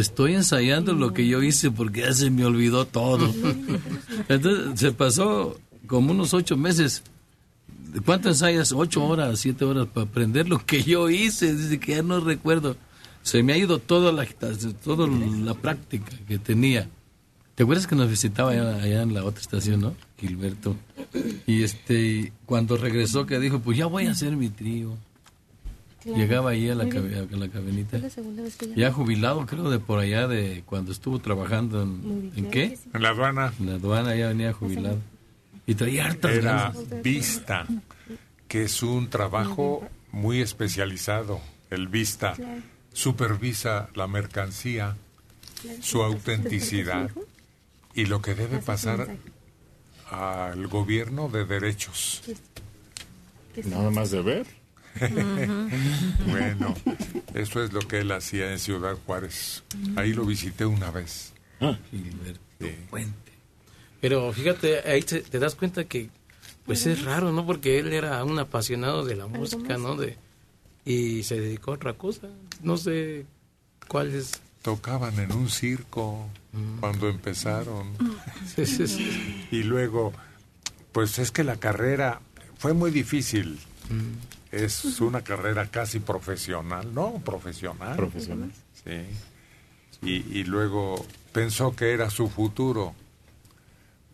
estoy ensayando lo que yo hice porque ya se me olvidó todo. Entonces se pasó como unos ocho meses. ¿Cuánto ensayas? Ocho horas, siete horas para aprender lo que yo hice. Dice que ya no recuerdo. Se me ha ido toda la, toda la práctica que tenía. ¿Te acuerdas que nos visitaba allá, allá en la otra estación, no? Gilberto. Y este, cuando regresó que dijo, pues ya voy a hacer mi trío. Llegaba ahí a la, a la cabenita. Ya jubilado, creo, de por allá, de cuando estuvo trabajando en, ¿en qué? En la aduana. En la aduana ya venía jubilado. Y traía hartas Era ganas. Vista, que es un trabajo muy especializado. El Vista supervisa la mercancía, su autenticidad y lo que debe pasar al gobierno de derechos. Nada más de ver. Bueno, eso es lo que él hacía en Ciudad Juárez. Ahí lo visité una vez. Gilberto Puente. Pero fíjate, ahí te, te das cuenta que pues es raro, ¿no? Porque él era un apasionado de la música, ¿no? De, y se dedicó a otra cosa. No sé cuál es. Tocaban en un circo cuando empezaron. Sí, sí, sí. Y luego, pues es que la carrera fue muy difícil. Es una carrera casi profesional, ¿no? Profesional. Profesional. Sí. Y, y luego pensó que era su futuro,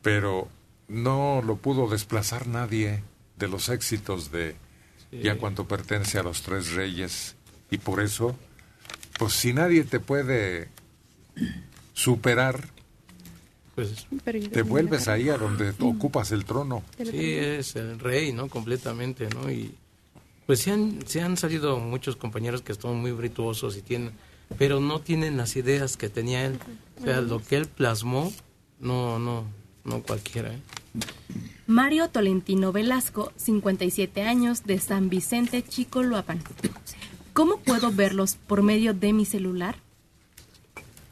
pero no lo pudo desplazar nadie de los éxitos de ya cuando pertenece a los tres reyes. Y por eso, pues si nadie te puede superar, Pues te vuelves ahí a donde ocupas el trono. Sí, es el rey, ¿no? Completamente, ¿no? Y pues se han, se han salido muchos compañeros que son muy virtuosos y tienen, pero no tienen las ideas que tenía él. O sea, lo que él plasmó, no, no, no cualquiera, ¿eh? Mario Tolentino Velasco, 57 años, de San Vicente Chicoloapan. ¿Cómo puedo verlos por medio de mi celular?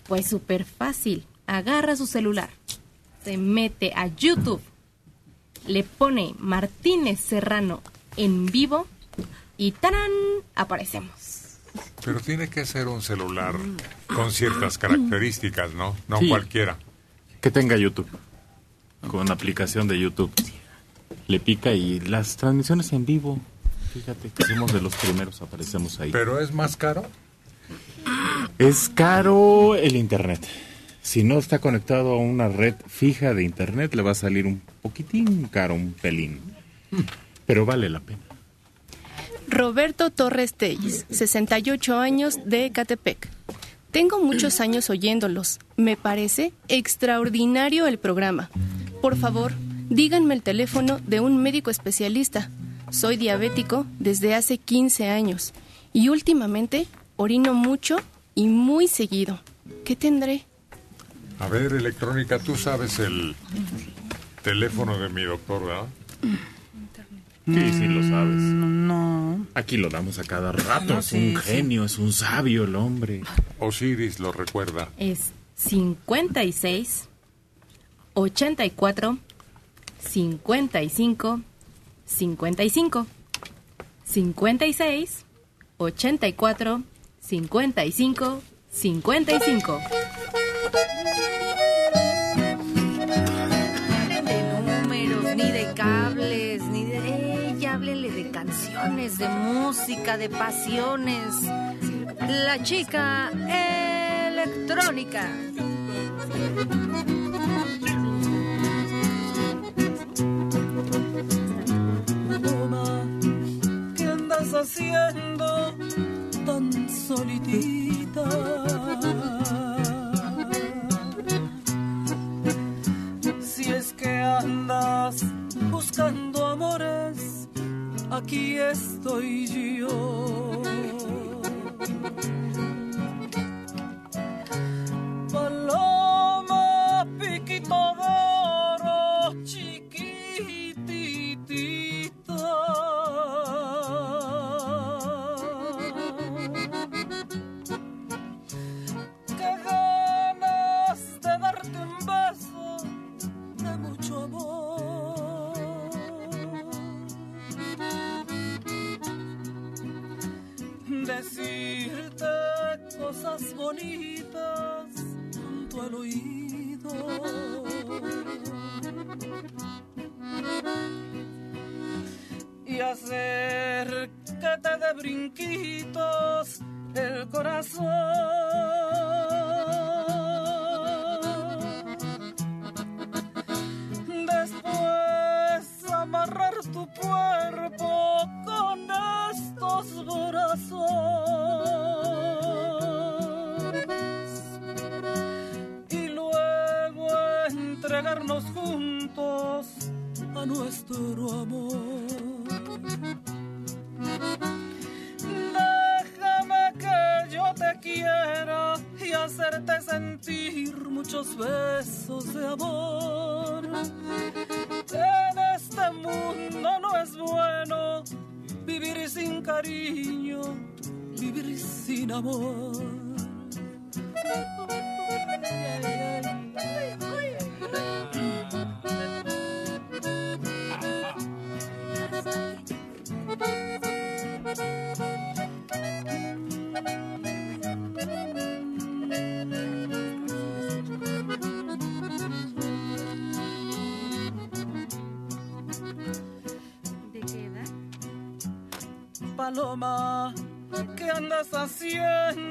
Pues súper fácil. Agarra su celular, se mete a YouTube, le pone Martínez Serrano en vivo y ¡tarán! Aparecemos. Pero tiene que ser un celular con ciertas características, ¿no? No Sí. cualquiera. Que tenga YouTube. Con aplicación de YouTube. Le pica y las transmisiones en vivo. Fíjate que somos de los primeros, aparecemos ahí. Pero es más caro. Es caro el internet. Si no está conectado a una red fija de internet, le va a salir un poquitín caro, un pelín. Pero vale la pena. Roberto Torres Telles, 68 años de Ecatepec. Tengo muchos años oyéndolos. Me parece extraordinario el programa. Por favor, díganme el teléfono de un médico especialista. Soy diabético desde hace 15 años y últimamente orino mucho y muy seguido. ¿Qué tendré? A ver, electrónica, tú sabes el teléfono de mi doctor, ¿verdad? Sí, sí, lo sabes. No. Aquí lo damos a cada rato. No, es sí, un sí. genio, es un sabio el hombre. Osiris lo recuerda. Es 56 84 55 55 56 84 55 55 hablen de números, ni de cables, de música, de pasiones! La chica electrónica. Paloma, ¿qué andas haciendo tan solitita? Si es que andas buscando amores, aquí estoy yo. Paloma, piquito de oro, chiquititita. Qué ganas de darte un beso de mucho amor. decirte cosas bonitas junto al oído. Besos de amor. En este mundo no es bueno vivir sin cariño, vivir sin amor. Paloma, ¿qué andas haciendo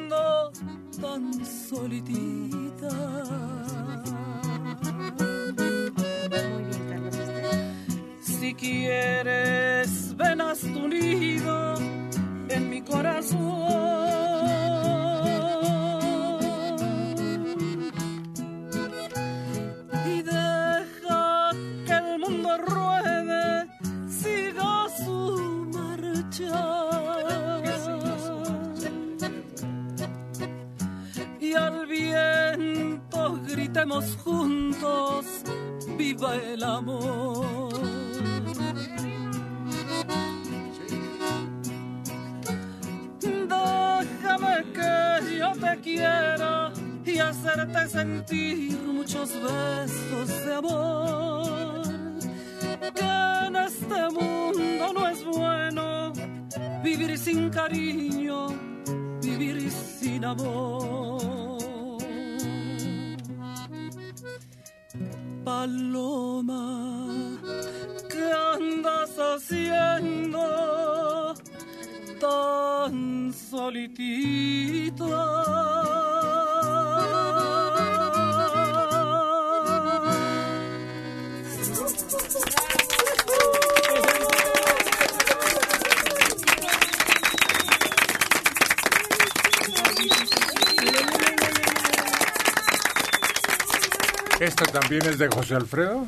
¿Esta también es de José Alfredo?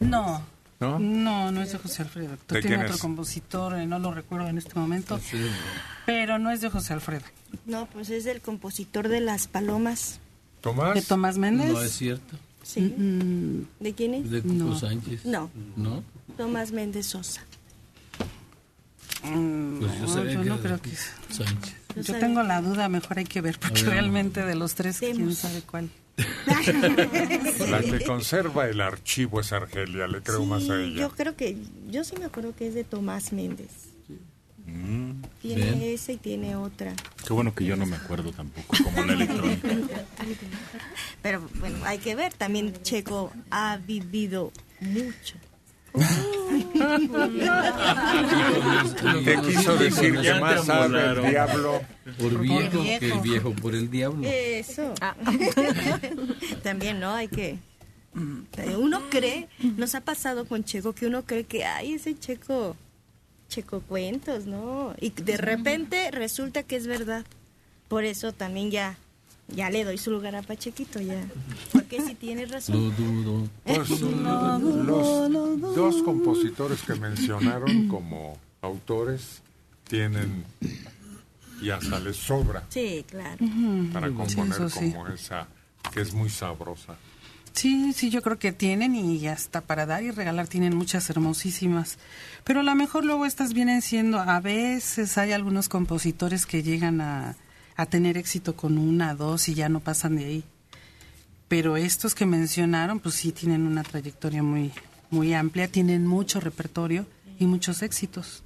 No. ¿No? No, no es de José Alfredo. Tú ¿De tiene quién otro es? compositor, eh, no lo recuerdo en este momento, pero no es de José Alfredo. No, pues es del compositor de Las Palomas. ¿Tomás? ¿De Tomás Méndez? No es cierto. Sí. ¿De quién es? De Cuco Sánchez. No, ¿No? Tomás Méndez Sosa. Mm, Pues yo no, yo no creo que... Sánchez. Yo tengo la duda, mejor hay que ver, porque ver. realmente de los tres, quién sabe cuál. La que conserva el archivo es Argelia, le creo más a Sí, ella. yo creo que, yo sí me acuerdo que es de Tomás Méndez. Mm, Tiene bien. esa y tiene otra. Qué bueno que yo no me acuerdo tampoco, como la electrónica. Pero bueno, hay que ver, también Checo ha vivido mucho. ¿Qué quiso decir que más sabe el diablo? Por viejo, que el viejo por el diablo. Eso. También, ¿no? Hay que... Uno cree, nos ha pasado con Checo, que uno cree que, ay, ese Checo, Checo cuentos, ¿no? Y de repente resulta que es verdad. Por eso también ya, ya le doy su lugar a Pachequito, ya. Porque si tiene Lo razón. dudo. Pues los dos compositores que mencionaron como autores tienen y hasta les sobra Sí, claro. para Sí, componer eso sí. como esa que es muy sabrosa. Sí, sí, yo creo que tienen y hasta para dar y regalar tienen muchas hermosísimas. Pero a lo mejor luego estas vienen siendo, a veces hay algunos compositores que llegan a, a tener éxito con una, dos y ya no pasan de ahí. Pero estos que mencionaron, pues sí tienen una trayectoria muy, muy amplia, tienen mucho repertorio y muchos éxitos.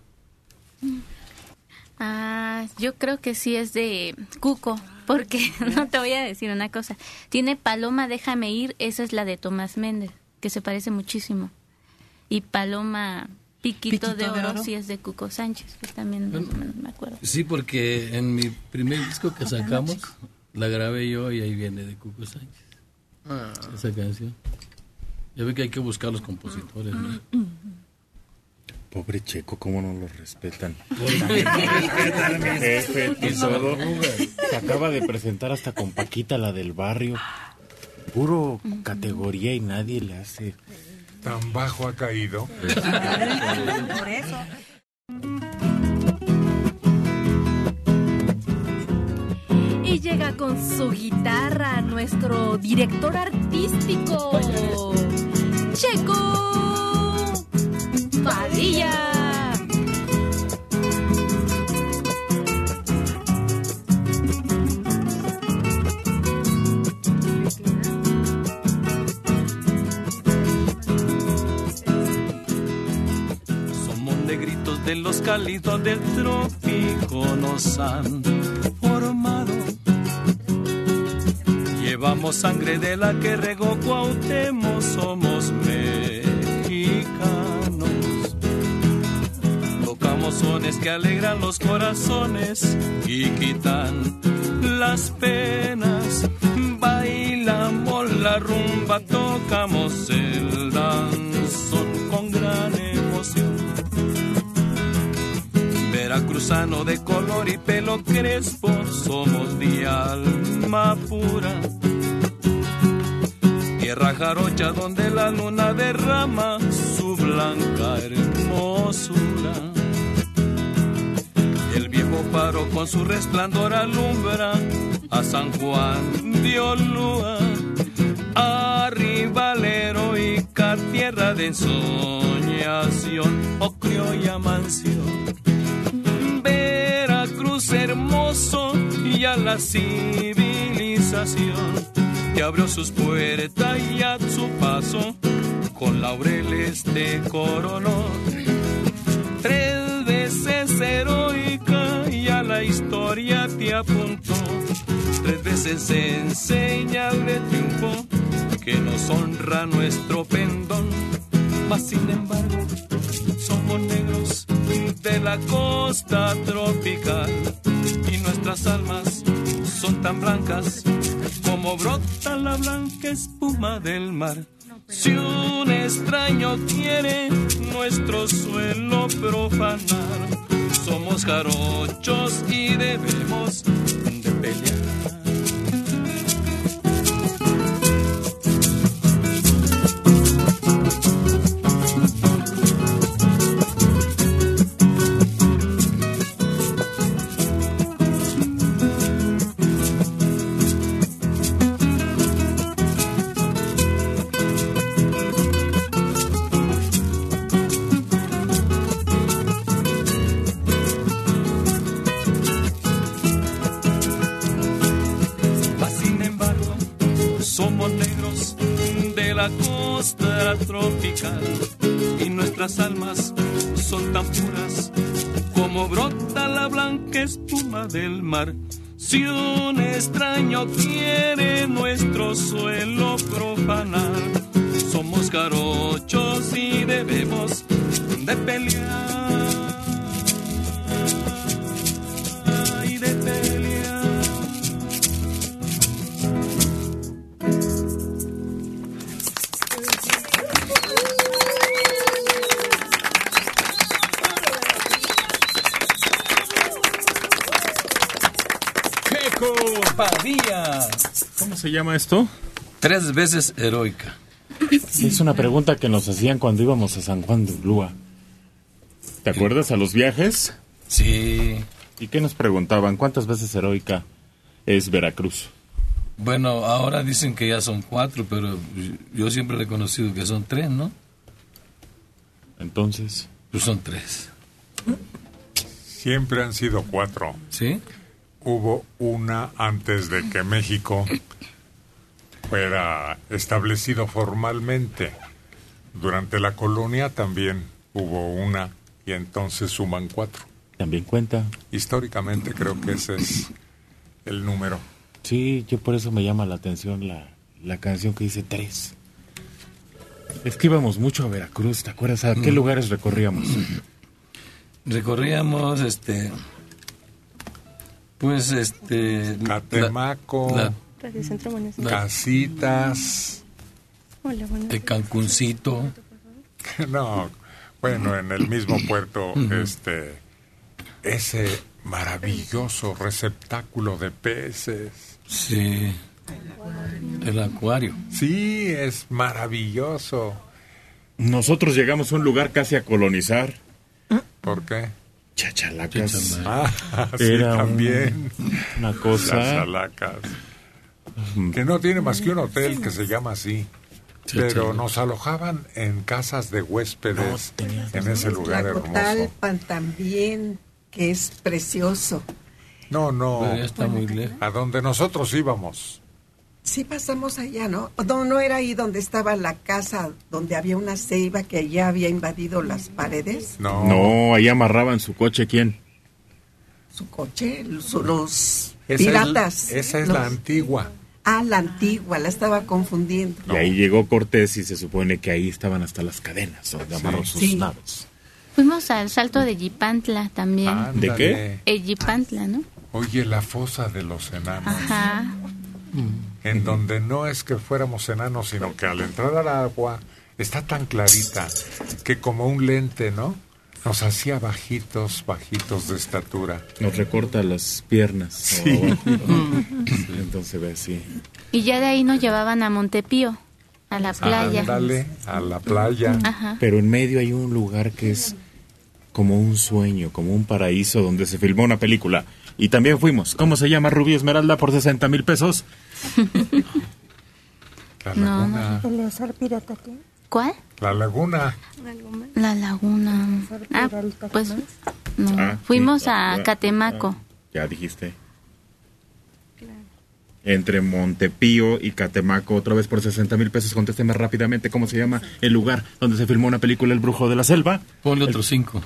Ah, yo creo que sí es de Cuco, porque no te voy a decir una cosa. Tiene Paloma, déjame ir, esa es la de Tomás Méndez, que se parece muchísimo. Y Paloma, Piquito, de, Piquito de oro, Oro. sí es de Cuco Sánchez, que también más o menos me acuerdo. Sí, porque en mi primer disco que sacamos, la grabé yo y ahí viene de Cuco Sánchez. Esa canción. Ya ve que hay que buscar los compositores. ¿no? Pobre Checo, cómo no lo respetan. Jefe, y todo. Se acaba de presentar hasta con Paquita, la del barrio. Puro categoría y nadie le hace. Tan bajo ha caído. Por eso. Y llega con su guitarra nuestro director artístico, Checo Padilla. De los cálidos del trópico nos han formado. Llevamos sangre de la que regó Cuauhtémoc, somos mexicanos. Tocamos sones que alegran los corazones y quitan las penas. Bailamos la rumba, tocamos el danzón con gran emoción. Veracruzano de color y pelo crespo, somos de alma pura. Tierra jarocha donde la luna derrama su blanca hermosura. El viejo faro con su resplandor alumbra a San Juan de Olúa. Arriba la heroica tierra de ensoñación, o criolla mansión. Hermoso y a la civilización que abrió sus puertas y a su paso con laureles te coronó. Tres veces heroica y a la historia te apuntó. Tres veces en señal de triunfo que nos honra nuestro pendón. Mas sin embargo, somos negros de la costa tropical nuestras almas son tan blancas como brota la blanca espuma del mar. Si un extraño quiere nuestro suelo profanar, somos jarochos y debemos y nuestras almas son tan puras como brota la blanca espuma del mar. Si un extraño quiere nuestro suelo Veces heroica. Es una pregunta que nos hacían cuando íbamos a San Juan de Ulúa. ¿Te acuerdas a los viajes? Sí. ¿Y qué nos preguntaban? ¿Cuántas veces heroica es Veracruz? Bueno, ahora dicen que ya son cuatro, pero yo siempre he reconocido que son tres, ¿no? Entonces. Pues son tres. Siempre han sido cuatro. ¿Sí? Hubo una antes de que México fuera establecido formalmente. Durante la colonia también hubo una y entonces suman cuatro. también cuenta. Históricamente creo que ese es el número. Sí, yo por eso me llama la atención la, la canción que dice tres. Es que íbamos mucho a Veracruz, ¿te acuerdas? ¿A qué Mm. lugares recorríamos? Recorríamos, este, pues, este... Catemaco, la- Radio Centro Municipal. Casitas. Hola, buenas de Cancuncito. No, bueno, en el mismo puerto, este, ese maravilloso receptáculo de peces. Sí, el acuario. Sí, es maravilloso. Nosotros llegamos a un lugar casi a colonizar. ¿Por qué? Chachalacas. Ah, sí, Era un- también. una cosa. Chachalacas. Que no tiene más que un hotel que se llama así. Pero Chachalacas. nos alojaban en casas de huéspedes en ese lugar hermoso. Tlacotalpan también, que es precioso. No, no. Pero está muy lejos. A donde nosotros íbamos. Sí pasamos allá, ¿no? No, no era ahí donde estaba la casa, donde había una ceiba que ya había invadido las paredes. No. No, ahí amarraban su coche, ¿quién? Su coche, los, los Esa piratas. Es, esa es Los- la antigua. Ah, la antigua, la estaba confundiendo. Y ahí llegó Cortés y se supone que ahí estaban hasta las cadenas donde amarró sus Sí. naves. Fuimos al salto de Yipantla también. ¿De qué? El Yipantla, ¿no? Oye, la fosa de los enanos. Ajá. En donde no es que fuéramos enanos, sino que al entrar al agua está tan clarita que como un lente, ¿no? Nos hacía bajitos, bajitos de estatura. Nos recorta las piernas. Sí. o abajo. Entonces ve así. Y ya de ahí nos llevaban a Montepío, a la playa. Ándale, a la playa. Ajá. Pero en medio hay un lugar que es como un sueño, como un paraíso donde se filmó una película. Y también fuimos. ¿Cómo se llama Rubí Esmeralda por 60 mil pesos? La No, laguna. ¿Eleazar Pirata qué? ¿Cuál? La laguna. La laguna. Ah, pues no. Ah, Fuimos sí. a Ah, Catemaco. Ya dijiste. Entre Montepío y Catemaco, otra vez por 60 mil pesos. Contésteme rápidamente cómo se llama el lugar donde se filmó una película El Brujo de la Selva. Ponle otros cinco.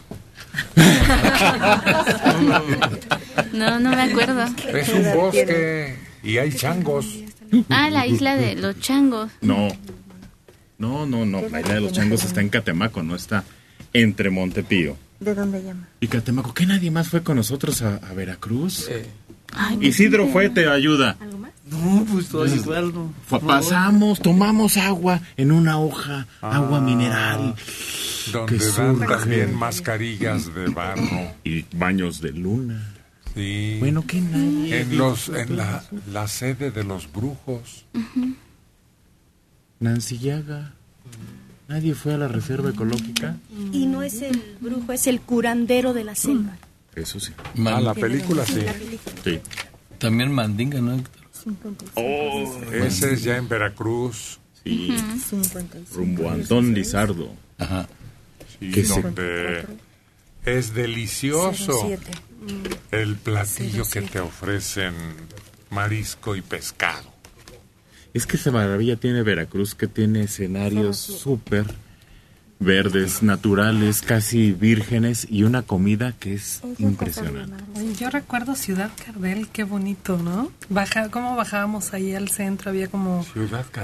No, no me acuerdo. Es un bosque y hay changos. Ah, la isla de los changos. No. No, no, no. La isla de los changos está en Catemaco, no está entre Montepío ¿De dónde llama? y Catemaco. ¿Qué nadie más fue con nosotros a, a Veracruz? Ay, Isidro fue, te ayuda. No, pues todo igual, no. Pasamos, tomamos agua en una hoja, agua Ah, mineral. Donde que dan también mascarillas de barro. Y baños de luna. Sí. Bueno, que nadie. En, los, en la, la sede de los brujos. Nancy Llaga. Nadie fue a la reserva ecológica. Y no es el brujo, es el curandero de la selva. Eso sí. Ah, la película sí. Sí. También Mandinga, ¿no? Oh, ese es ya en Veracruz. Sí. Rumbo a Antón Lizardo. Ajá. Sí, Que se- donde es delicioso el platillo que te ofrecen marisco y pescado. Es que esa maravilla tiene Veracruz, que tiene escenarios súper verdes, naturales, casi vírgenes y una comida que es impresionante. Yo recuerdo Ciudad Cardel, qué bonito, ¿no? Baja, cómo bajábamos ahí al centro, había como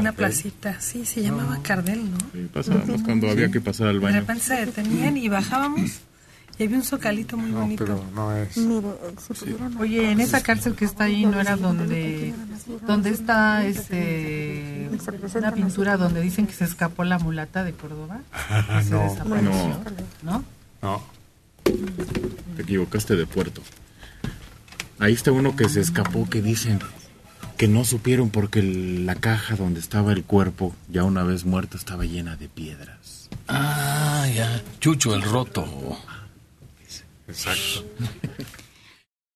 una placita, sí, se llamaba Cardel, ¿no? Sí, pasábamos cuando había que pasar al De baño. repente se detenían y bajábamos y había un zocalito muy bonito. Pero no es. Oye, en esa cárcel que está ahí no era donde donde está este una pintura donde dicen que se escapó la mulata de Córdoba. Se no, desapareció, ¿no? no. Te equivocaste de puerto. Ahí está uno que se escapó que dicen que no supieron porque el- la caja donde estaba el cuerpo, ya una vez muerto, estaba llena de piedras. Ah, ya. Chucho el roto. Exacto.